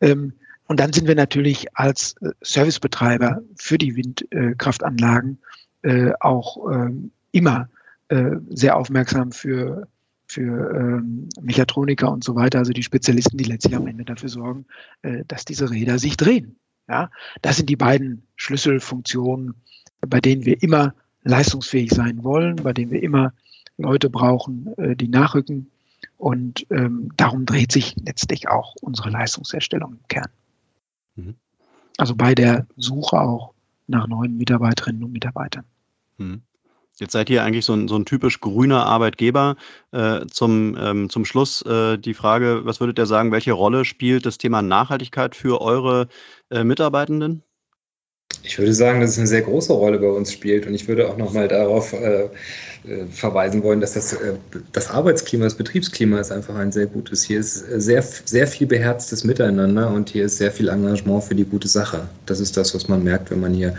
Ähm, und dann sind wir natürlich als äh, Servicebetreiber für die Windkraftanlagen äh, auch ähm, immer äh, sehr aufmerksam für für ähm, Mechatroniker und so weiter, also die Spezialisten, die letztlich am Ende dafür sorgen, äh, dass diese Räder sich drehen. Ja, das sind die beiden Schlüsselfunktionen, bei denen wir immer leistungsfähig sein wollen, bei denen wir immer Leute brauchen, äh, die nachrücken. Und ähm, darum dreht sich letztlich auch unsere Leistungserstellung im Kern. Mhm. Also bei der Suche auch nach neuen Mitarbeiterinnen und Mitarbeitern. Mhm. Jetzt seid ihr eigentlich so ein, so ein typisch grüner Arbeitgeber. Äh, zum, ähm, zum Schluss äh, die Frage, was würdet ihr sagen, welche Rolle spielt das Thema Nachhaltigkeit für eure äh, Mitarbeitenden? Ich würde sagen, dass es eine sehr große Rolle bei uns spielt und ich würde auch nochmal darauf äh, äh, verweisen wollen, dass das, äh, das Arbeitsklima, das Betriebsklima ist einfach ein sehr gutes. Hier ist sehr, sehr viel beherztes Miteinander und hier ist sehr viel Engagement für die gute Sache. Das ist das, was man merkt, wenn man hier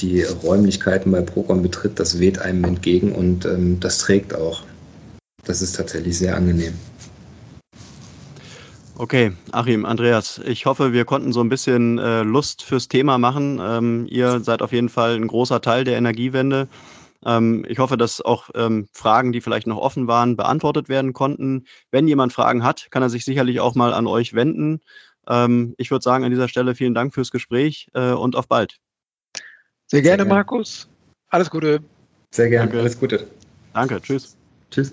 die Räumlichkeiten bei Procon betritt. Das weht einem entgegen und ähm, das trägt auch. Das ist tatsächlich sehr angenehm. Okay, Achim, Andreas, ich hoffe, wir konnten so ein bisschen äh, Lust fürs Thema machen. Ähm, ihr seid auf jeden Fall ein großer Teil der Energiewende. Ähm, ich hoffe, dass auch ähm, Fragen, die vielleicht noch offen waren, beantwortet werden konnten. Wenn jemand Fragen hat, kann er sich sicherlich auch mal an euch wenden. Ähm, ich würde sagen, an dieser Stelle vielen Dank fürs Gespräch äh, und auf bald. Sehr gerne, Sehr gerne. Markus. Alles Gute. Sehr gerne. Danke. Alles Gute. Danke. Tschüss. Tschüss.